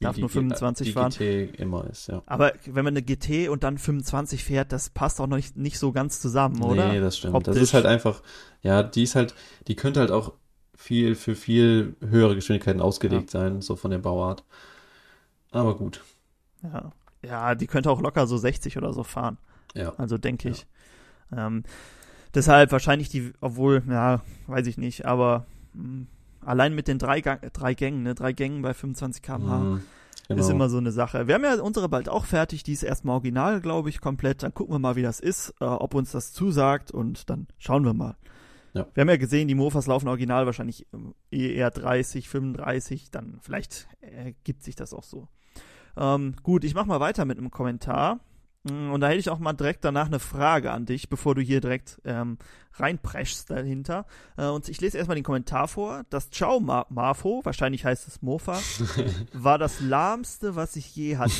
Darf die nur G- 25 die fahren. GT immer ist, ja. Aber wenn man eine GT und dann 25 fährt, das passt auch noch nicht, nicht so ganz zusammen, oder? Nee, das stimmt. Optisch. Das ist halt einfach, ja, die ist halt, die könnte halt auch viel für viel höhere Geschwindigkeiten ausgelegt sein, so von der Bauart. Aber gut, Ja. ja, die könnte auch locker so 60 oder so fahren. ja. Also denke ich. Ähm, deshalb wahrscheinlich die, obwohl, ja, weiß ich nicht, aber mh, allein mit den drei, Gang, drei Gängen, ne, drei Gängen bei 25 km/h Mhm, genau. ist immer so eine Sache. Wir haben ja unsere bald auch fertig, die ist erstmal original, glaube ich, komplett. Dann gucken wir mal, wie das ist, äh, ob uns das zusagt und dann schauen wir mal. Ja. Wir haben ja gesehen, die Mofas laufen original wahrscheinlich ähm, eher 30, 35, dann vielleicht ergibt sich das auch so. Ähm, gut, ich mach mal weiter mit einem Kommentar. Mm, Und da hätte ich auch mal direkt danach eine Frage an dich, bevor du hier direkt ähm, reinpreschst dahinter. Äh, und ich lese erstmal den Kommentar vor. Das Ciao Ma Mafo, wahrscheinlich heißt es Mofa, war das lahmste, was ich je hatte.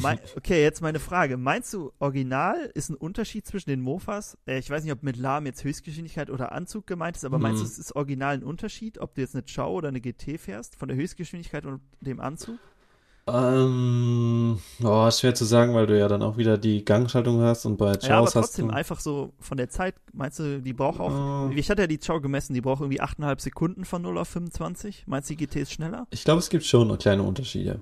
Mei- okay, jetzt meine Frage. Meinst du, original ist ein Unterschied zwischen den Mofas? Äh, ich weiß nicht, ob mit lahm jetzt Höchstgeschwindigkeit oder Anzug gemeint ist, aber meinst du, Mhm. es ist original ein Unterschied, ob du jetzt eine Ciao oder eine GT fährst, von der Höchstgeschwindigkeit und dem Anzug? Ähm, oh, schwer zu sagen, weil du ja dann auch wieder die Gangschaltung hast und bei Chows ja, aber hast trotzdem einfach so von der Zeit, meinst du, die braucht auch, Äh, ich hatte ja die Chow gemessen, die braucht irgendwie 8,5 Sekunden von 0 auf 25. Meinst du, die GT ist schneller? ich glaube, es gibt schon kleine Unterschiede.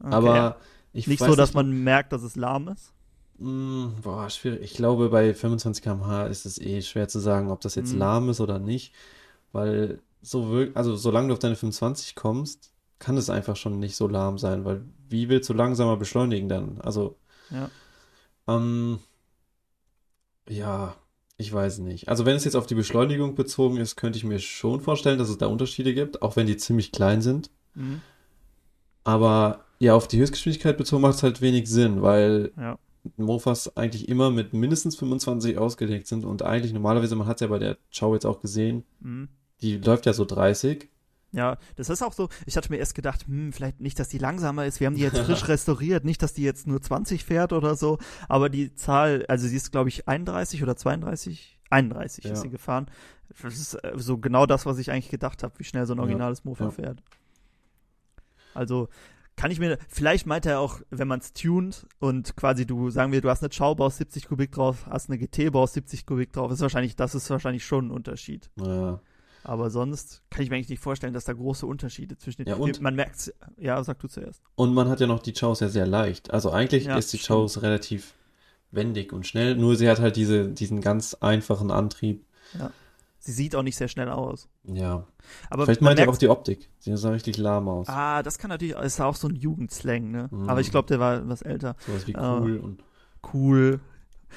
Okay. Aber ich nicht so, dass man merkt, dass es lahm ist. Mm, boah, schwierig. Ich glaube, bei 25 km/h ist es eh schwer zu sagen, ob das jetzt Mhm. lahm ist oder nicht, weil so wirk also solange du auf deine 25 kommst, kann es einfach schon nicht so lahm sein, weil wie willst du langsamer beschleunigen dann? Also, Ja. ähm, ja, ich weiß nicht. Also wenn es jetzt auf die Beschleunigung bezogen ist, könnte ich mir schon vorstellen, dass es da Unterschiede gibt, auch wenn die ziemlich klein sind. Mhm. Aber ja, auf die Höchstgeschwindigkeit bezogen macht es halt wenig Sinn, weil Ja. Mofas eigentlich immer mit mindestens 25 ausgelegt sind und eigentlich normalerweise, man hat es ja bei der Chow jetzt auch gesehen, Mhm. die läuft ja so 30. Ja, das ist auch so. Ich hatte mir erst gedacht, hm, vielleicht nicht, dass die langsamer ist. Wir haben die jetzt frisch restauriert, nicht, dass die jetzt nur 20 fährt oder so. Aber die Zahl, also sie ist, glaube ich, 31 oder 32? 31 Ja. ist sie gefahren. Das ist äh, so genau das, was ich eigentlich gedacht habe, wie schnell so ein originales Mofa ja. fährt. Also kann ich mir, vielleicht meint er auch, wenn man es tunt und quasi du, sagen wir, du hast eine Chow, baust 70 Kubik drauf, hast eine GT, baust 70 Kubik drauf, ist wahrscheinlich, das ist wahrscheinlich schon ein Unterschied. Ja, Aber sonst kann ich mir eigentlich nicht vorstellen, dass da große Unterschiede zwischen den. Ja, und- Man merkt ja, sag du zuerst. und man hat ja noch die Chows ja sehr leicht. Also eigentlich Ja, ist die. Chows relativ wendig und schnell, nur sie hat halt diese, diesen ganz einfachen Antrieb. Sie sieht auch nicht sehr schnell aus. Ja, Aber vielleicht meint er auch die Optik. Sie sah richtig lahm aus. Ah, das kann natürlich, ist auch so ein Jugendslang, ne? Mhm. Aber ich glaube, der war was älter. Sowas wie äh, cool und Cool.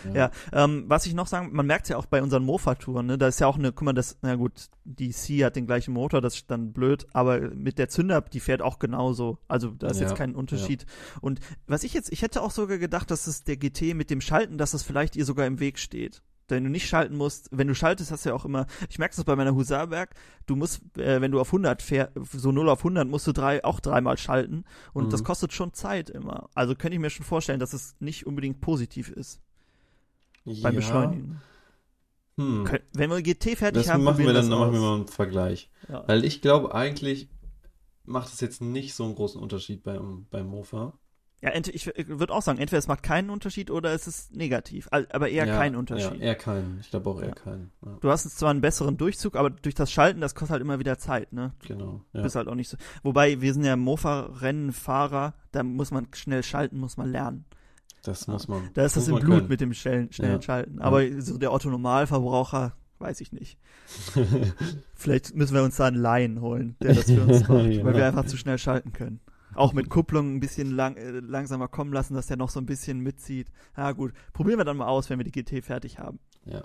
Ja. Ja, ähm, was ich noch sagen, man merkt ja auch bei unseren Mofa-Touren, ne, da ist ja auch eine, guck mal, das, na gut, die C hat den gleichen Motor, das ist dann blöd, aber mit der Zünder, die fährt auch genauso. Also da ist Ja, jetzt kein Unterschied. Und was ich jetzt, ich hätte auch sogar gedacht, dass es der GT mit dem Schalten, dass es vielleicht ihr sogar im Weg steht. Wenn du nicht schalten musst, wenn du schaltest, hast du ja auch immer, ich merke das bei meiner Husarberg, du musst, äh, wenn du auf 100 fährst, so 0 auf 100, musst du drei, auch dreimal schalten und Mhm. das kostet schon Zeit immer. Also könnte ich mir schon vorstellen, dass es nicht unbedingt positiv ist beim Ja, Beschleunigen. Hm. Wenn wir GT fertig Das haben, machen wir dann, machen wir mal einen Vergleich. Ja. Weil ich glaube, eigentlich macht es jetzt nicht so einen großen Unterschied beim, beim Mofa. Ja, ich würde auch sagen, entweder es macht keinen Unterschied oder es ist negativ. Aber eher ja, keinen Unterschied. Ja, eher keinen. Ich glaube auch eher Ja. keinen. Ja, Du hast zwar einen besseren Durchzug, aber durch das Schalten, das kostet halt immer wieder Zeit, ne? genau. Du Ja. bist halt auch nicht so. Wobei, wir sind ja Mofa-Rennfahrer, da muss man schnell schalten, muss man lernen. Das Ja. muss man. Da ist das im Blut können. mit dem schnellen, schnellen Ja. Schalten. Aber so der Otto-Normalverbraucher, weiß ich nicht. Vielleicht müssen wir uns da einen Laien holen, der das für uns macht, Ja. weil wir einfach zu schnell schalten können. Auch mit Kupplung ein bisschen lang, äh, langsamer kommen lassen, dass der noch so ein bisschen mitzieht. Ja gut, probieren wir dann mal aus, wenn wir die GT fertig haben. ja.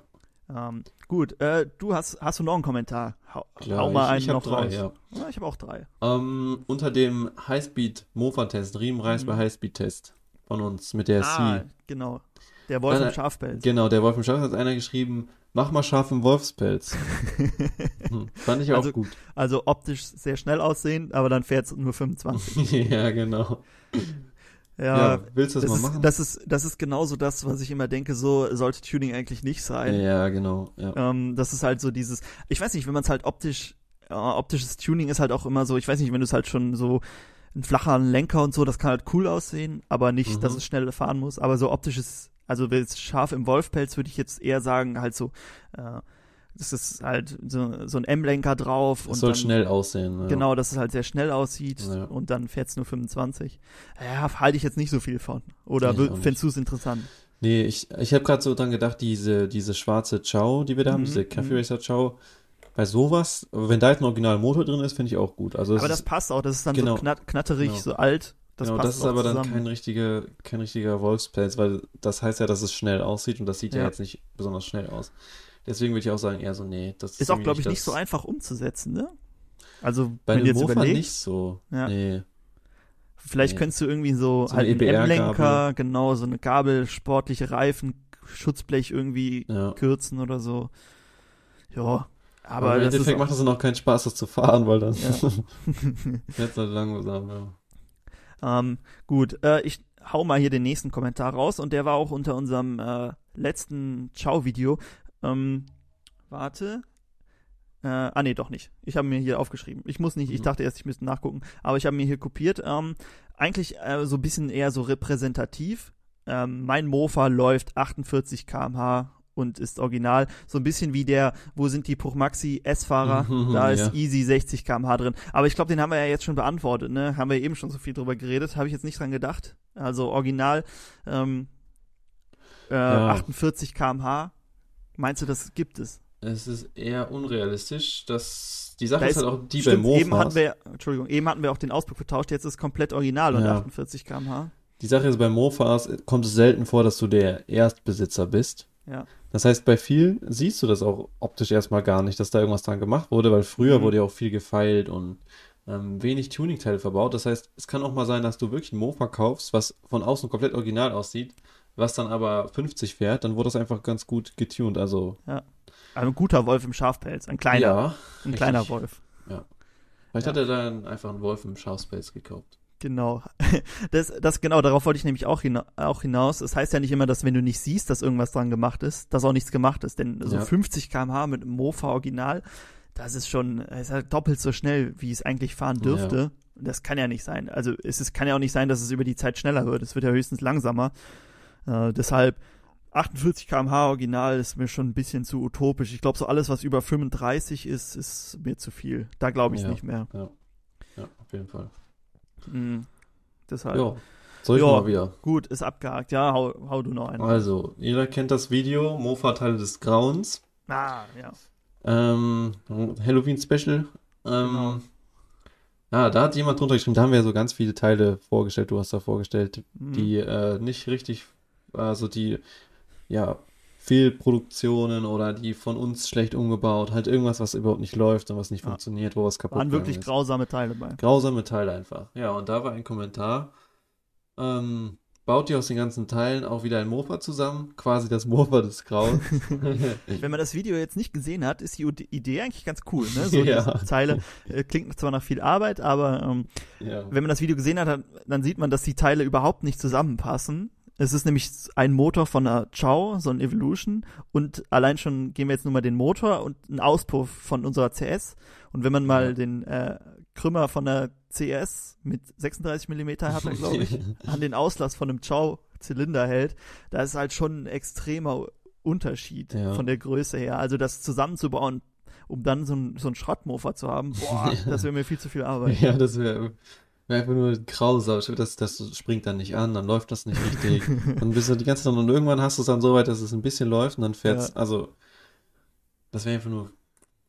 Ähm, gut, äh, du hast, hast du noch einen Kommentar? Hau, Klar, hau mal ich, einen ich noch drei, raus. ja. Ja, ich habe auch drei. Ähm, unter dem Highspeed-Mofa-Test, Riemenreis Mhm. bei Highspeed-Test von uns mit der ah, C. genau. Der Wolf Dann, im äh, Schafpelz. Genau, der Wolf im Schaf hat einer geschrieben, mach mal scharf im Wolfspelz. Hm, fand ich auch Also- gut. also optisch sehr schnell aussehen, aber dann fährt es nur 25. ja, genau. Ja, Ja, willst du das, das, mal ist, machen? das, ist, das ist genauso das, was ich immer denke, so sollte Tuning eigentlich nicht sein. ja, genau. Ja. Ähm, das ist halt so dieses, ich weiß nicht, wenn man es halt optisch, äh, optisches Tuning ist halt auch immer so, ich weiß nicht, wenn du es halt schon so ein flacher Lenker und so, das kann halt cool aussehen, aber nicht, Mhm. dass es schnell fahren muss. Aber so optisches, also wenn es scharf im Wolfpelz, würde ich jetzt eher sagen, halt so, äh, das ist halt so, so ein M-Lenker drauf und soll dann, schnell aussehen. Ja. Genau, dass es halt sehr schnell aussieht Ja. und dann fährt es nur 25. Ja, halte ich jetzt nicht so viel von. Oder Nee, findest du es interessant? Nee, ich, ich habe gerade so dran gedacht, diese, diese schwarze Chow, die wir da haben, Mhm, diese Cafe mhm. Racer Chow, bei sowas, wenn da jetzt ein Originalmotor drin ist, finde ich auch gut. Also Aber das ist, passt auch, das ist dann Genau. so knatt, knatterig, Genau. so alt. Das genau, das ist aber dann zusammen. kein richtiger, kein richtiger Wolfspelz, weil das heißt ja, dass es schnell aussieht und das sieht ja, Ja. jetzt nicht besonders schnell aus. Deswegen würde ich auch sagen, eher so, nee, das ist Ist auch, glaube ich, nicht so einfach umzusetzen, ne? Also, Bei wenn du jetzt überlegst, nicht so. Ja. Nee. vielleicht Nee. könntest du irgendwie so, So halt einen. M-Lenker, genau, so eine Gabel, sportliche Reifen, Schutzblech irgendwie Ja. kürzen oder so. Ja, Aber, im das Endeffekt macht es auch keinen Spaß, das zu fahren, weil dann Ja. jetzt halt langsam, ja. Ähm, gut, äh, ich hau mal hier den nächsten Kommentar raus und der war auch unter unserem äh, letzten Ciao-Video. Ähm, warte. Äh, ah, nee, doch nicht. Ich habe mir hier aufgeschrieben. Ich muss nicht, ich Mhm. dachte erst, ich müsste nachgucken, aber ich habe mir hier kopiert. Ähm, eigentlich äh, so ein bisschen eher so repräsentativ. Ähm, mein Mofa läuft 48 km/h und ist original. So ein bisschen wie der, wo sind die Puchmaxi S-Fahrer? Mhm, da ist ja. easy 60 km/h drin. Aber ich glaube, den haben wir ja jetzt schon beantwortet, ne? Haben wir eben schon so viel drüber geredet. Habe ich jetzt nicht dran gedacht. Also original ähm, äh, Ja. 48 km/h. Meinst du, das gibt es? Es ist eher unrealistisch, dass die Sache Da ist ist- halt auch die Stimmt, bei eben hatten Mofas. wir, Entschuldigung, eben hatten wir auch den Auspuff getauscht, jetzt ist komplett original und Ja. 48 km/h. Die Sache ist, bei Mofas kommt es selten vor, dass du der Erstbesitzer bist. Ja. Das heißt, bei vielen siehst du das auch optisch erstmal gar nicht, dass da irgendwas dran gemacht wurde, weil früher Mhm. wurde ja auch viel gefeilt und ähm, wenig Tuningteile verbaut. Das heißt, es kann auch mal sein, dass du wirklich ein Mofa kaufst, was von außen komplett original aussieht, was dann aber 50 fährt, dann wurde das einfach ganz gut getuned. Also, Also ein guter Wolf im Schafpelz, ein kleiner, ja, ein richtig. kleiner Wolf. vielleicht Ja. hat er dann einfach einen Wolf im Schafspace gekauft. Genau. Das, das genau, darauf wollte ich nämlich auch, hina auch hinaus. Es das heißt ja nicht immer, dass wenn du nicht siehst, dass irgendwas dran gemacht ist, dass auch nichts gemacht ist. Denn so Ja. 50 km/h mit einem Mofa Original, das ist schon, ist halt doppelt so schnell, wie es eigentlich fahren dürfte. Das kann ja nicht sein. Also es ist, kann ja auch nicht sein, dass es über die Zeit schneller wird. Es wird ja höchstens langsamer. Äh, deshalb 48 km/h Original ist mir schon ein bisschen zu utopisch. Ich glaube, so alles, was über 35 ist, ist mir zu viel. Da glaube ich Ja. nicht mehr. Ja, auf jeden Fall. Mhm. Deshalb. Ja, soll ich Ja. mal wieder. Gut, ist abgehakt. Ja, hau, hau du noch einen. Also, jeder kennt das Video, Mofa-Teile des Grauens. Ah, ja. Ähm, Halloween Special. Ähm, Genau. Ja, da hat jemand drunter geschrieben, da haben wir ja so ganz viele Teile vorgestellt, du hast da vorgestellt, Mhm. die äh, nicht richtig, also die, ja, Fehlproduktionen oder die von uns schlecht umgebaut, halt irgendwas, was überhaupt nicht läuft und was nicht Ja. funktioniert, wo was kaputt Waren wirklich ist. grausame Teile bei. Grausame Teile einfach. Ja, und da war ein Kommentar, ähm, baut ihr aus den ganzen Teilen auch wieder ein Mofa zusammen, quasi das Mofa des Grauens. Wenn man das Video jetzt nicht gesehen hat, ist die Ide- Idee eigentlich ganz cool. Ne? So Ja. diese Zeile äh, klingt zwar nach viel Arbeit, aber ähm, ja. wenn man das Video gesehen hat, dann sieht man, dass die Teile überhaupt nicht zusammenpassen. Es ist nämlich ein Motor von einer Chow, so ein Evolution, und allein schon gehen wir jetzt nur mal den Motor und einen Auspuff von unserer CS. Und wenn man mal den äh, Krümmer von der CS mit 36 Millimeter hat glaube ich, an den Auslass von einem Chow-Zylinder hält, da ist halt schon ein extremer Unterschied Ja. von der Größe her. Also das zusammenzubauen, um dann so ein, so ein Schrottmofa zu haben, boah, das wäre mir viel zu viel Arbeit. Ja, das wäre wär einfach nur grausam. Das, das springt dann nicht an, dann läuft das nicht richtig. dann bist du die ganze Zeit und irgendwann hast du es dann so weit, dass es ein bisschen läuft und dann fährt's. Ja. Also, das wäre einfach nur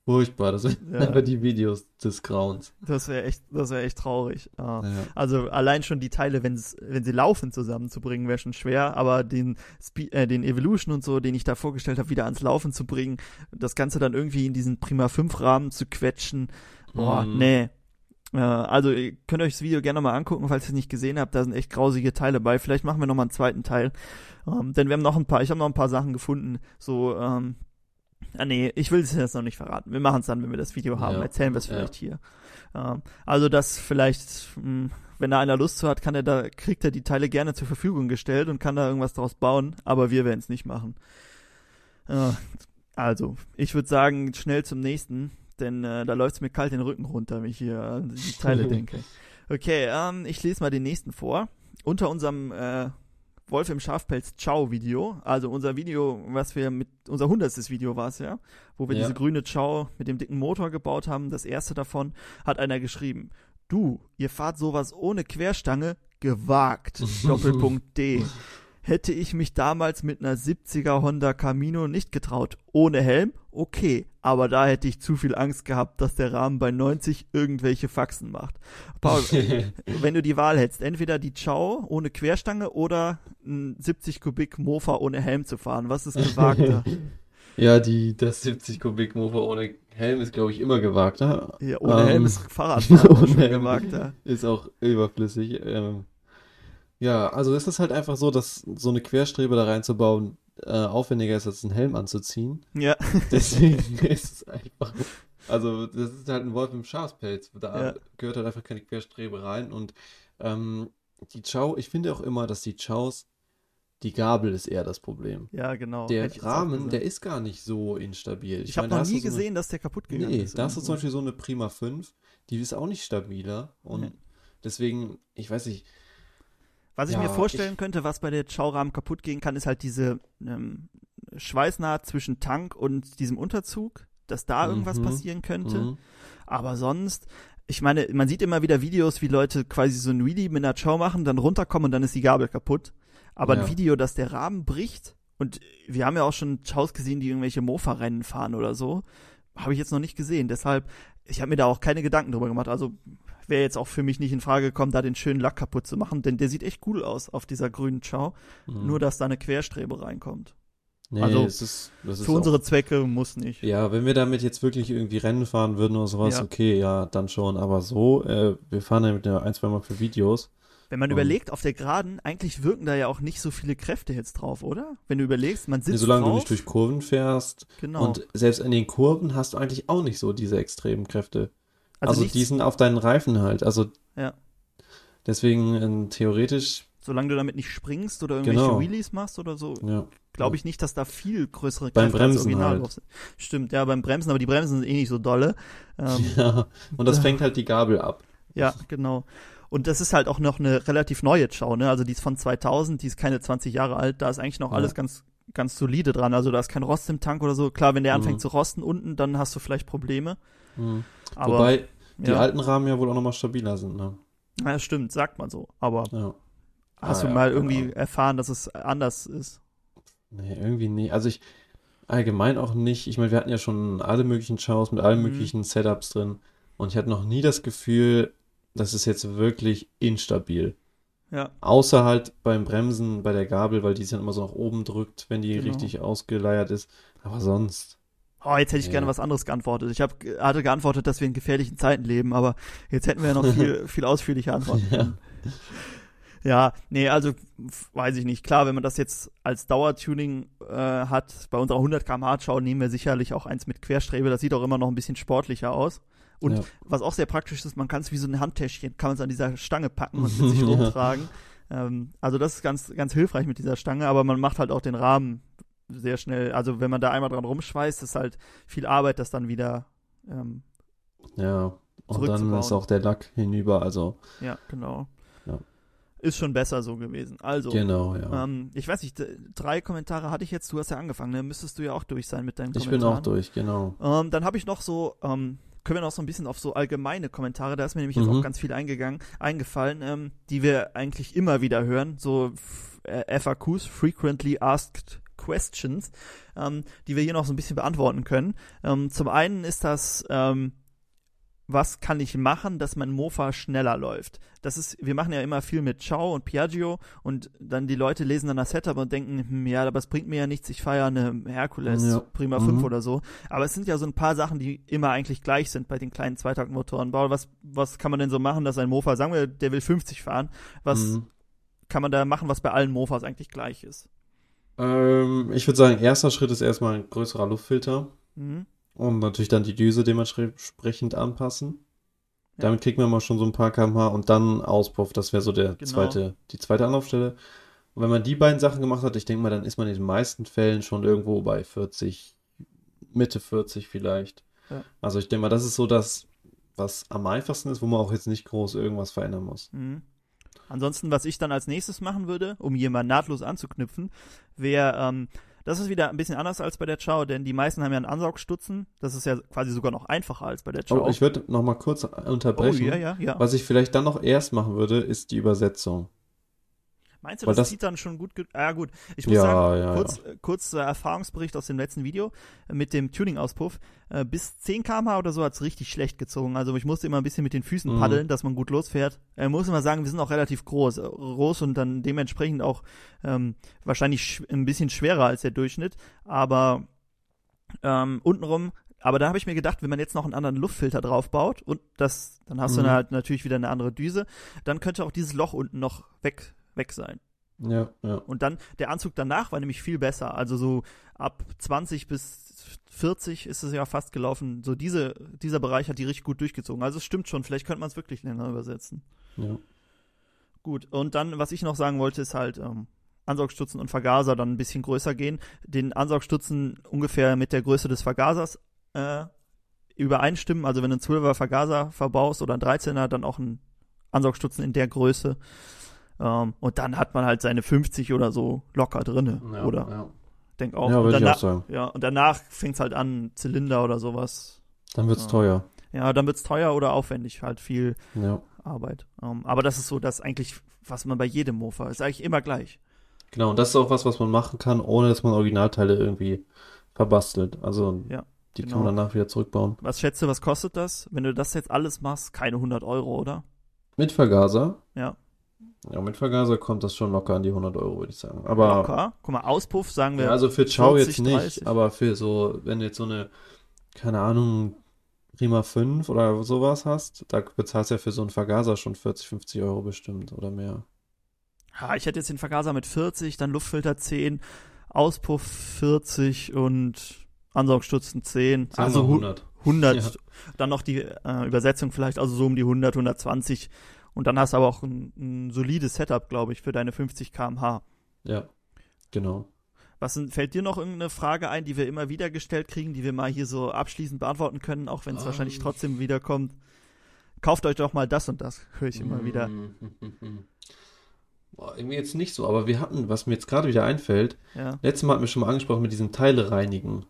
furchtbar. Das wären Ja. einfach die Videos des Grauens. Das wäre echt, das wäre echt traurig. Ja. Also allein schon die Teile, wenn sie laufen, zusammenzubringen, wäre schon schwer. Aber den, Spe äh, den Evolution und so, den ich da vorgestellt habe, wieder ans Laufen zu bringen, das Ganze dann irgendwie in diesen Prima 5 Rahmen zu quetschen, boah, Mhm. nee. Äh, also ihr könnt euch das Video gerne mal angucken, falls ihr es nicht gesehen habt. Da sind echt grausige Teile bei. Vielleicht machen wir noch mal einen zweiten Teil, ähm, denn wir haben noch ein paar. Ich habe noch ein paar Sachen gefunden. So, ähm, ah nee, ich will es jetzt noch nicht verraten. Wir machen es dann, wenn wir das Video haben. Ja. Erzählen wir es Ja. vielleicht hier. Ähm, also das vielleicht, mh, wenn da einer Lust zu hat, kann er da kriegt er die Teile gerne zur Verfügung gestellt und kann da irgendwas draus bauen. Aber wir werden es nicht machen. Äh, also, ich würde sagen, schnell zum nächsten, denn äh, da läuft es mir kalt den Rücken runter, wenn ich hier an die Teile denke. Okay, ähm, ich lese mal den nächsten vor. Unter unserem äh, Wolf im Schafpelz Ciao Video, also unser Video, was wir mit, unser hundertstes Video war es ja, wo wir Ja. diese grüne Ciao mit dem dicken Motor gebaut haben, das erste davon, hat einer geschrieben, du, ihr fahrt sowas ohne Querstange, gewagt, Doppelpunkt D. Hätte ich mich damals mit einer 70er Honda Camino nicht getraut. Ohne Helm? Okay. Aber da hätte ich zu viel Angst gehabt, dass der Rahmen bei 90 irgendwelche Faxen macht. Paul, wenn du die Wahl hättest, entweder die Ciao ohne Querstange oder ein 70 Kubik Mofa ohne Helm zu fahren, was ist gewagter? ja, die, das 70 Kubik Mofa ohne Helm ist, glaube ich, immer gewagter. ja, ohne Ähm, Helm ist Fahrradfahren ohne schon Helm. gewagter. Ist auch überflüssig. Ähm, ja, also es ist halt einfach so, dass so eine Querstrebe da reinzubauen äh, aufwendiger ist, als einen Helm anzuziehen. Ja, Deswegen ist es einfach. Also, das ist halt ein Wolf im Schafspelz. Da Ja. gehört halt einfach keine Querstrebe rein. Und ähm, die Chow, ich finde auch immer, dass die Chows Die Gabel ist eher das Problem. Ja, genau. Der ich Rahmen, der ist gar nicht so instabil. Ich habe meine, da noch nie so eine- gesehen, dass der kaputt gegangen Nee, ist. da hast du zum Beispiel so eine Prima 5, die ist auch nicht stabiler. Und Nee. deswegen, ich weiß nicht, Was ich Ja, mir vorstellen ich- könnte, was bei der Chow-Rahmen kaputt gehen kann, ist halt diese ähm, Schweißnaht zwischen Tank und diesem Unterzug, dass da irgendwas Mhm. passieren könnte. mhm, Aber sonst, ich meine, man sieht immer wieder Videos, wie Leute quasi so ein Wheelie mit einer Chow machen, dann runterkommen und dann ist die Gabel kaputt. Aber Ja. ein Video, dass der Rahmen bricht und wir haben ja auch schon Chows gesehen, die irgendwelche Mofa-Rennen fahren oder so, habe ich jetzt noch nicht gesehen. Deshalb, ich habe mir da auch keine Gedanken drüber gemacht. Also wäre jetzt auch für mich nicht in Frage gekommen, da den schönen Lack kaputt zu machen, denn der sieht echt cool aus auf dieser grünen Chow. mhm. Nur, dass da eine Querstrebe reinkommt. nee, also, es ist, das ist Für auch- unsere Zwecke muss nicht. Ja, wenn wir damit jetzt wirklich irgendwie Rennen fahren würden oder sowas, Ja. okay, ja, dann schon. Aber so, äh, wir fahren ja mit der ein, zwei Mal für Videos. Wenn man Um. überlegt, auf der Geraden, eigentlich wirken da ja auch nicht so viele Kräfte jetzt drauf, oder? Wenn du überlegst, man sitzt solange drauf. du nicht durch Kurven fährst. genau. Und selbst in den Kurven hast du eigentlich auch nicht so diese extremen Kräfte. Also Also, die sind auf deinen Reifen halt. Also Ja. deswegen ähm, theoretisch, solange du damit nicht springst oder irgendwelche Genau. Wheelies machst oder so, ja. glaube ich nicht, dass da viel größere Beim Kräfte als Bremsen Original halt. drauf sind. Stimmt, ja, beim Bremsen, aber die Bremsen sind eh nicht so dolle. Ähm, ja. Und das fängt halt die Gabel ab. Ja, genau. Und das ist halt auch noch eine relativ neue Chow, ne? Also die ist von 2000, die ist keine 20 Jahre alt, da ist eigentlich noch Ja. alles ganz ganz solide dran. Also da ist kein Rost im Tank oder so. Klar, wenn der anfängt Mhm. zu rosten unten, dann hast du vielleicht Probleme. Mhm. Aber Wobei die ja, alten Rahmen ja wohl auch nochmal stabiler sind, ne? ja, stimmt, sagt man so. Aber Ja. hast Ah, du mal irgendwie Ahnung. erfahren, dass es anders ist? Nee, irgendwie nie. Also ich allgemein auch nicht. Ich meine, wir hatten ja schon alle möglichen Shows mit allen Mhm. möglichen Setups drin. Und ich hatte noch nie das Gefühl, das ist jetzt wirklich instabil. Ja, Außer halt beim Bremsen bei der Gabel, weil die sich dann immer so nach oben drückt, wenn die Genau. richtig ausgeleiert ist. Aber sonst. Oh, jetzt hätte ich Ja. gerne was anderes geantwortet. Ich hab, hatte geantwortet, dass wir in gefährlichen Zeiten leben, aber jetzt hätten wir ja noch viel, viel ausführlicher antworten Ja. können. Ja, nee, also weiß ich nicht. Klar, wenn man das jetzt als Dauertuning äh, hat, bei unserer 100 km/h Schau nehmen wir sicherlich auch eins mit Querstrebe. Das sieht auch immer noch ein bisschen sportlicher aus. Und Ja. was auch sehr praktisch ist, man kann es wie so ein Handtäschchen, kann man es an dieser Stange packen und mit sich Ja. rumtragen. Ähm, also das ist ganz, ganz hilfreich mit dieser Stange, aber man macht halt auch den Rahmen sehr schnell. Also wenn man da einmal dran rumschweißt, ist halt viel Arbeit, das dann wieder, ähm, Ja. Und dann ist auch der Lack hinüber. Also, ja, genau. Ja. Ist schon besser so gewesen. Also, genau, ja. ähm, ich weiß nicht, drei Kommentare hatte ich jetzt, du hast ja angefangen, ne? Müsstest du ja auch durch sein mit deinen ich bin Kommentaren. auch durch, genau. Ähm, dann habe ich noch so, ähm, können wir noch so ein bisschen auf so allgemeine Kommentare, da ist mir nämlich jetzt Mhm. auch ganz viel eingegangen, eingefallen, ähm, die wir eigentlich immer wieder hören, so f- äh, FAQs, Frequently Asked Questions, ähm, die wir hier noch so ein bisschen beantworten können. Ähm, zum einen ist das, ähm, was kann ich machen, dass mein Mofa schneller läuft? Das ist, wir machen ja immer viel mit Ciao und Piaggio und dann die Leute lesen dann das Setup und denken, hm, ja, aber es bringt mir ja nichts, ich ja eine Hercules Ja. Prima Mhm. 5 oder so. Aber es sind ja so ein paar Sachen, die immer eigentlich gleich sind bei den kleinen Zweitaktmotoren. Was, was kann man denn so machen, dass ein Mofa, sagen wir, der will 50 fahren, was Mhm. kann man da machen, was bei allen Mofas eigentlich gleich ist? Ähm, ich würde sagen, erster Schritt ist erstmal ein größerer Luftfilter. Mhm. Und natürlich dann die Düse dementsprechend anpassen. Ja. Damit kriegt man mal schon so ein paar kmh und dann Auspuff. Das wäre so der Genau. zweite, die zweite Anlaufstelle. Und wenn man die beiden Sachen gemacht hat, ich denke mal, dann ist man in den meisten Fällen schon irgendwo bei 40, Mitte 40 vielleicht. Ja. Also ich denke mal, das ist so das, was am einfachsten ist, wo man auch jetzt nicht groß irgendwas verändern muss. Mhm. Ansonsten, was ich dann als nächstes machen würde, um hier mal nahtlos anzuknüpfen, wäre, ähm, das ist wieder ein bisschen anders als bei der Chow, denn die meisten haben ja einen Ansaugstutzen. Das ist ja quasi sogar noch einfacher als bei der Chow. Oh, ich würde noch mal kurz oh unterbrechen. ja, ja, ja. Was ich vielleicht dann noch erst machen würde, ist die Übersetzung. Meinst du, das, das- zieht dann schon gut? Ah, gut. Ich muss Ja, sagen, ja, kurz, äh, kurz äh, Erfahrungsbericht aus dem letzten Video äh, mit dem Tuning-Auspuff. Äh, bis 10 km/h oder so hat's richtig schlecht gezogen. Also ich musste immer ein bisschen mit den Füßen Mhm. paddeln, dass man gut losfährt. Äh, muss immer sagen, wir sind auch relativ groß, äh, groß und dann dementsprechend auch ähm, wahrscheinlich sch ein bisschen schwerer als der Durchschnitt. Aber ähm, untenrum aber da habe ich mir gedacht, wenn man jetzt noch einen anderen Luftfilter draufbaut und das, dann hast du Mhm. dann halt natürlich wieder eine andere Düse, dann könnte auch dieses Loch unten noch weg, weg sein. Ja, ja. Und dann, der Anzug danach war nämlich viel besser. Also so ab 20 bis 40 ist es ja fast gelaufen. So diese, dieser Bereich hat die richtig gut durchgezogen. Also es stimmt schon, vielleicht könnte man es wirklich länger übersetzen. ja. Gut, und dann, was ich noch sagen wollte, ist halt, ähm, Ansaugstutzen und Vergaser dann ein bisschen größer gehen, den Ansaugstutzen ungefähr mit der Größe des Vergasers äh, übereinstimmen. Also wenn du einen 12er Vergaser verbaust oder einen 13er, dann auch einen Ansaugstutzen in der Größe. Ähm, und dann hat man halt seine 50 oder so locker drinne, Ja, oder? Ja, Denk auch. ja und würde ich danach, auch sagen. ja, und danach fängt's halt an, Zylinder oder sowas. Dann wird's Ja. teuer. Ja, dann wird's teuer oder aufwendig, halt viel Ja. Arbeit. Ähm, aber das ist so das eigentlich, was man bei jedem Mofa ist eigentlich immer gleich. Genau, und das ist auch was, was man machen kann, ohne dass man Originalteile irgendwie verbastelt. Also Ja, die genau. kann man danach wieder zurückbauen. Was schätze, was kostet das? Wenn du das jetzt alles machst, keine 100 Euro, oder? Mit Vergaser? Ja. Ja, mit Vergaser kommt das schon locker an die 100 Euro, würde ich sagen. Aber Locker. Guck mal, Auspuff sagen wir. ja, also für Ciao 40, jetzt nicht, 30. aber für so, wenn du jetzt so eine, keine Ahnung, Prima 5 oder sowas hast, da bezahlst du ja für so einen Vergaser schon 40, 50 Euro bestimmt oder mehr. Ja, ich hätte jetzt den Vergaser mit 40, dann Luftfilter 10, Auspuff 40 und Ansaugstutzen 10. Sagen also wir hu- 100. 100. Ja. Dann noch die äh, Übersetzung vielleicht, also so um die 100, 120. Und dann hast du aber auch ein, ein solides Setup, glaube ich, für deine 50 km/h. Ja, genau. Was fällt dir noch irgendeine Frage ein, die wir immer wieder gestellt kriegen, die wir mal hier so abschließend beantworten können, auch wenn es Ähm. wahrscheinlich trotzdem wiederkommt? Kauft euch doch mal das und das, höre ich immer wieder. Mm, mm. Boah, irgendwie jetzt nicht so, aber wir hatten, was mir jetzt gerade wieder einfällt, Ja. letztes Mal hatten wir schon mal angesprochen mit diesem Teile reinigen.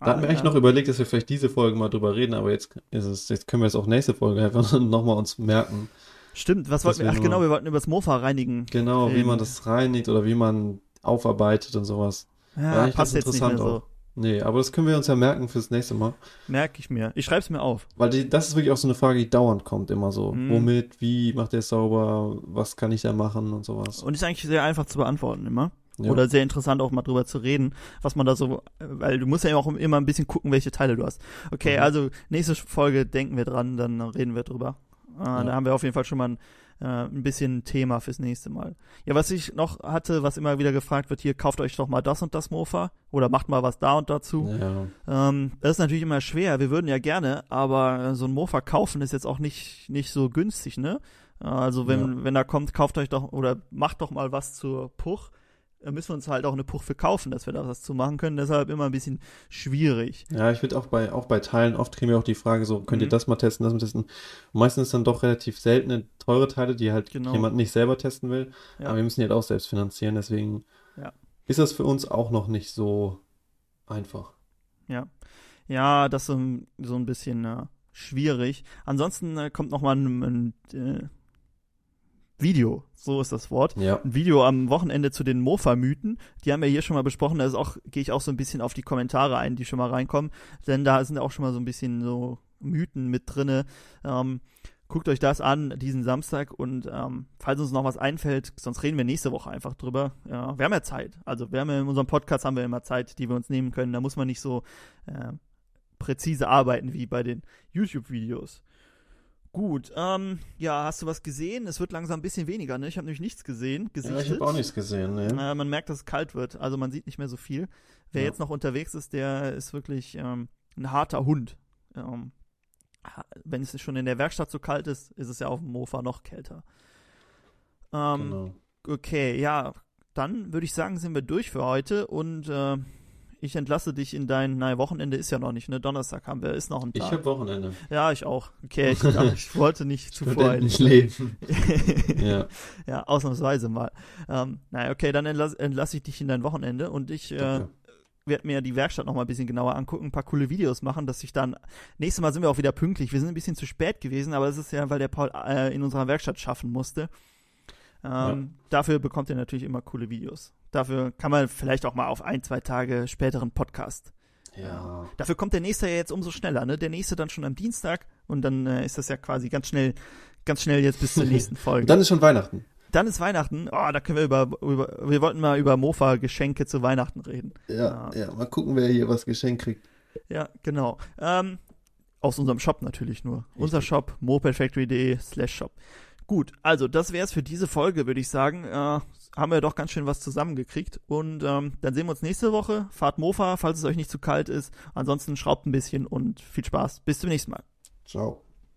Da hatten wir Ah, eigentlich ja. noch überlegt, dass wir vielleicht diese Folge mal drüber reden, aber jetzt ist es, jetzt können wir es auch nächste Folge einfach nochmal uns merken. Stimmt, was wollten wir? Ach genau, wir wollten über das Mofa reinigen. Genau, wie Ähm. man das reinigt oder wie man aufarbeitet und sowas. Ja, eigentlich passt jetzt nicht mehr interessant so. Nee, aber das können wir uns ja merken fürs nächste Mal. Merke ich mir. Ich schreib's mir auf. Weil die, das ist wirklich auch so eine Frage, die dauernd kommt, immer so. Mhm. Womit, wie macht der es sauber, was kann ich da machen und sowas. Und ist eigentlich sehr einfach zu beantworten immer. Ja. Oder sehr interessant auch mal drüber zu reden, was man da so, weil du musst ja auch immer ein bisschen gucken, welche Teile du hast. Okay, Mhm. also nächste Folge denken wir dran, dann reden wir drüber. Äh, Da haben wir auf jeden Fall schon mal ein, äh, ein bisschen Thema fürs nächste Mal. Ja, was ich noch hatte, was immer wieder gefragt wird, hier kauft euch doch mal das und das Mofa oder macht mal was da und dazu. Ja. Ähm, das ist natürlich immer schwer. Wir würden ja gerne, aber äh, so ein Mofa kaufen ist jetzt auch nicht, nicht so günstig, ne? Also wenn, wenn da kommt, kauft euch doch oder macht doch mal was zur Puch. Da müssen wir uns halt auch eine Puch für kaufen, dass wir da was zu machen können. Deshalb immer ein bisschen schwierig. Ja, ich finde auch bei, auch bei Teilen, oft kriegen wir auch die Frage so, könnt ihr Mhm. das mal testen, das mal testen. Und meistens dann doch relativ seltene, teure Teile, die halt Genau. jemand nicht selber testen will. Ja. Aber wir müssen die halt auch selbst finanzieren, deswegen Ja. ist das für uns auch noch nicht so einfach. Ja, das ist so, ein- so ein bisschen äh, schwierig. Ansonsten äh, kommt noch mal ein, ein äh, Video, so ist das Wort. Ja. ein Video am Wochenende zu den Mofa-Mythen. Die haben wir hier schon mal besprochen. Da ist auch, gehe ich auch so ein bisschen auf die Kommentare ein, die schon mal reinkommen. Denn da sind auch schon mal so ein bisschen so Mythen mit drinne. Ähm, guckt euch das an, diesen Samstag. Und ähm, falls uns noch was einfällt, sonst reden wir nächste Woche einfach drüber. Ja, wir haben ja Zeit. Also wir haben ja in unserem Podcast haben wir immer Zeit, die wir uns nehmen können. Da muss man nicht so äh, präzise arbeiten wie bei den YouTube-Videos. Gut, ähm, ja, hast du was gesehen? Es wird langsam ein bisschen weniger, ne? Ich habe nämlich nichts gesehen, ja gesichtet. ich habe auch nichts gesehen, ne? Äh, man merkt, dass es kalt wird, also man sieht nicht mehr so viel. Wer Ja. jetzt noch unterwegs ist, der ist wirklich ähm, ein harter Hund. Ähm, wenn es schon in der Werkstatt so kalt ist, ist es ja auf dem Mofa noch kälter. Ähm, Genau. Okay, ja, dann würde ich sagen, sind wir durch für heute und äh, ich entlasse dich in dein, nein, Wochenende ist ja noch nicht, ne? Donnerstag haben wir, ist noch ein Ich Tag. habe Wochenende. ja, ich auch. Okay, ich, dachte, ich wollte nicht zu voreilig. Studentenleben. ja. ja, ausnahmsweise mal. Ähm, naja, okay, dann entlasse entlass ich dich in dein Wochenende und ich äh, werde mir die Werkstatt noch mal ein bisschen genauer angucken, ein paar coole Videos machen, dass ich dann, nächstes Mal sind wir auch wieder pünktlich. Wir sind ein bisschen zu spät gewesen, aber das ist ja, weil der Paul äh, in unserer Werkstatt schaffen musste. Ähm, Dafür bekommt ihr natürlich immer coole Videos. Dafür kann man vielleicht auch mal auf ein, zwei Tage späteren Podcast. Ja. Dafür kommt der nächste ja jetzt umso schneller, ne? Der nächste dann schon am Dienstag und dann äh, ist das ja quasi ganz schnell, ganz schnell jetzt bis zur nächsten Folge. Dann ist schon Weihnachten. Dann ist Weihnachten. Oh, da können wir über, über wir wollten mal über Mofa-Geschenke zu Weihnachten reden. Ja, ja, mal gucken, wer hier was geschenkt kriegt. Ja, genau. Ähm, aus unserem Shop natürlich nur. Unser Shop, mopedfactory.de slash shop. Gut, also das wär's für diese Folge, würde ich sagen. Äh, haben wir doch ganz schön was zusammengekriegt. Und ähm, dann sehen wir uns nächste Woche. Fahrt Mofa, falls es euch nicht zu kalt ist. Ansonsten schraubt ein bisschen und viel Spaß. Bis zum nächsten Mal. Ciao.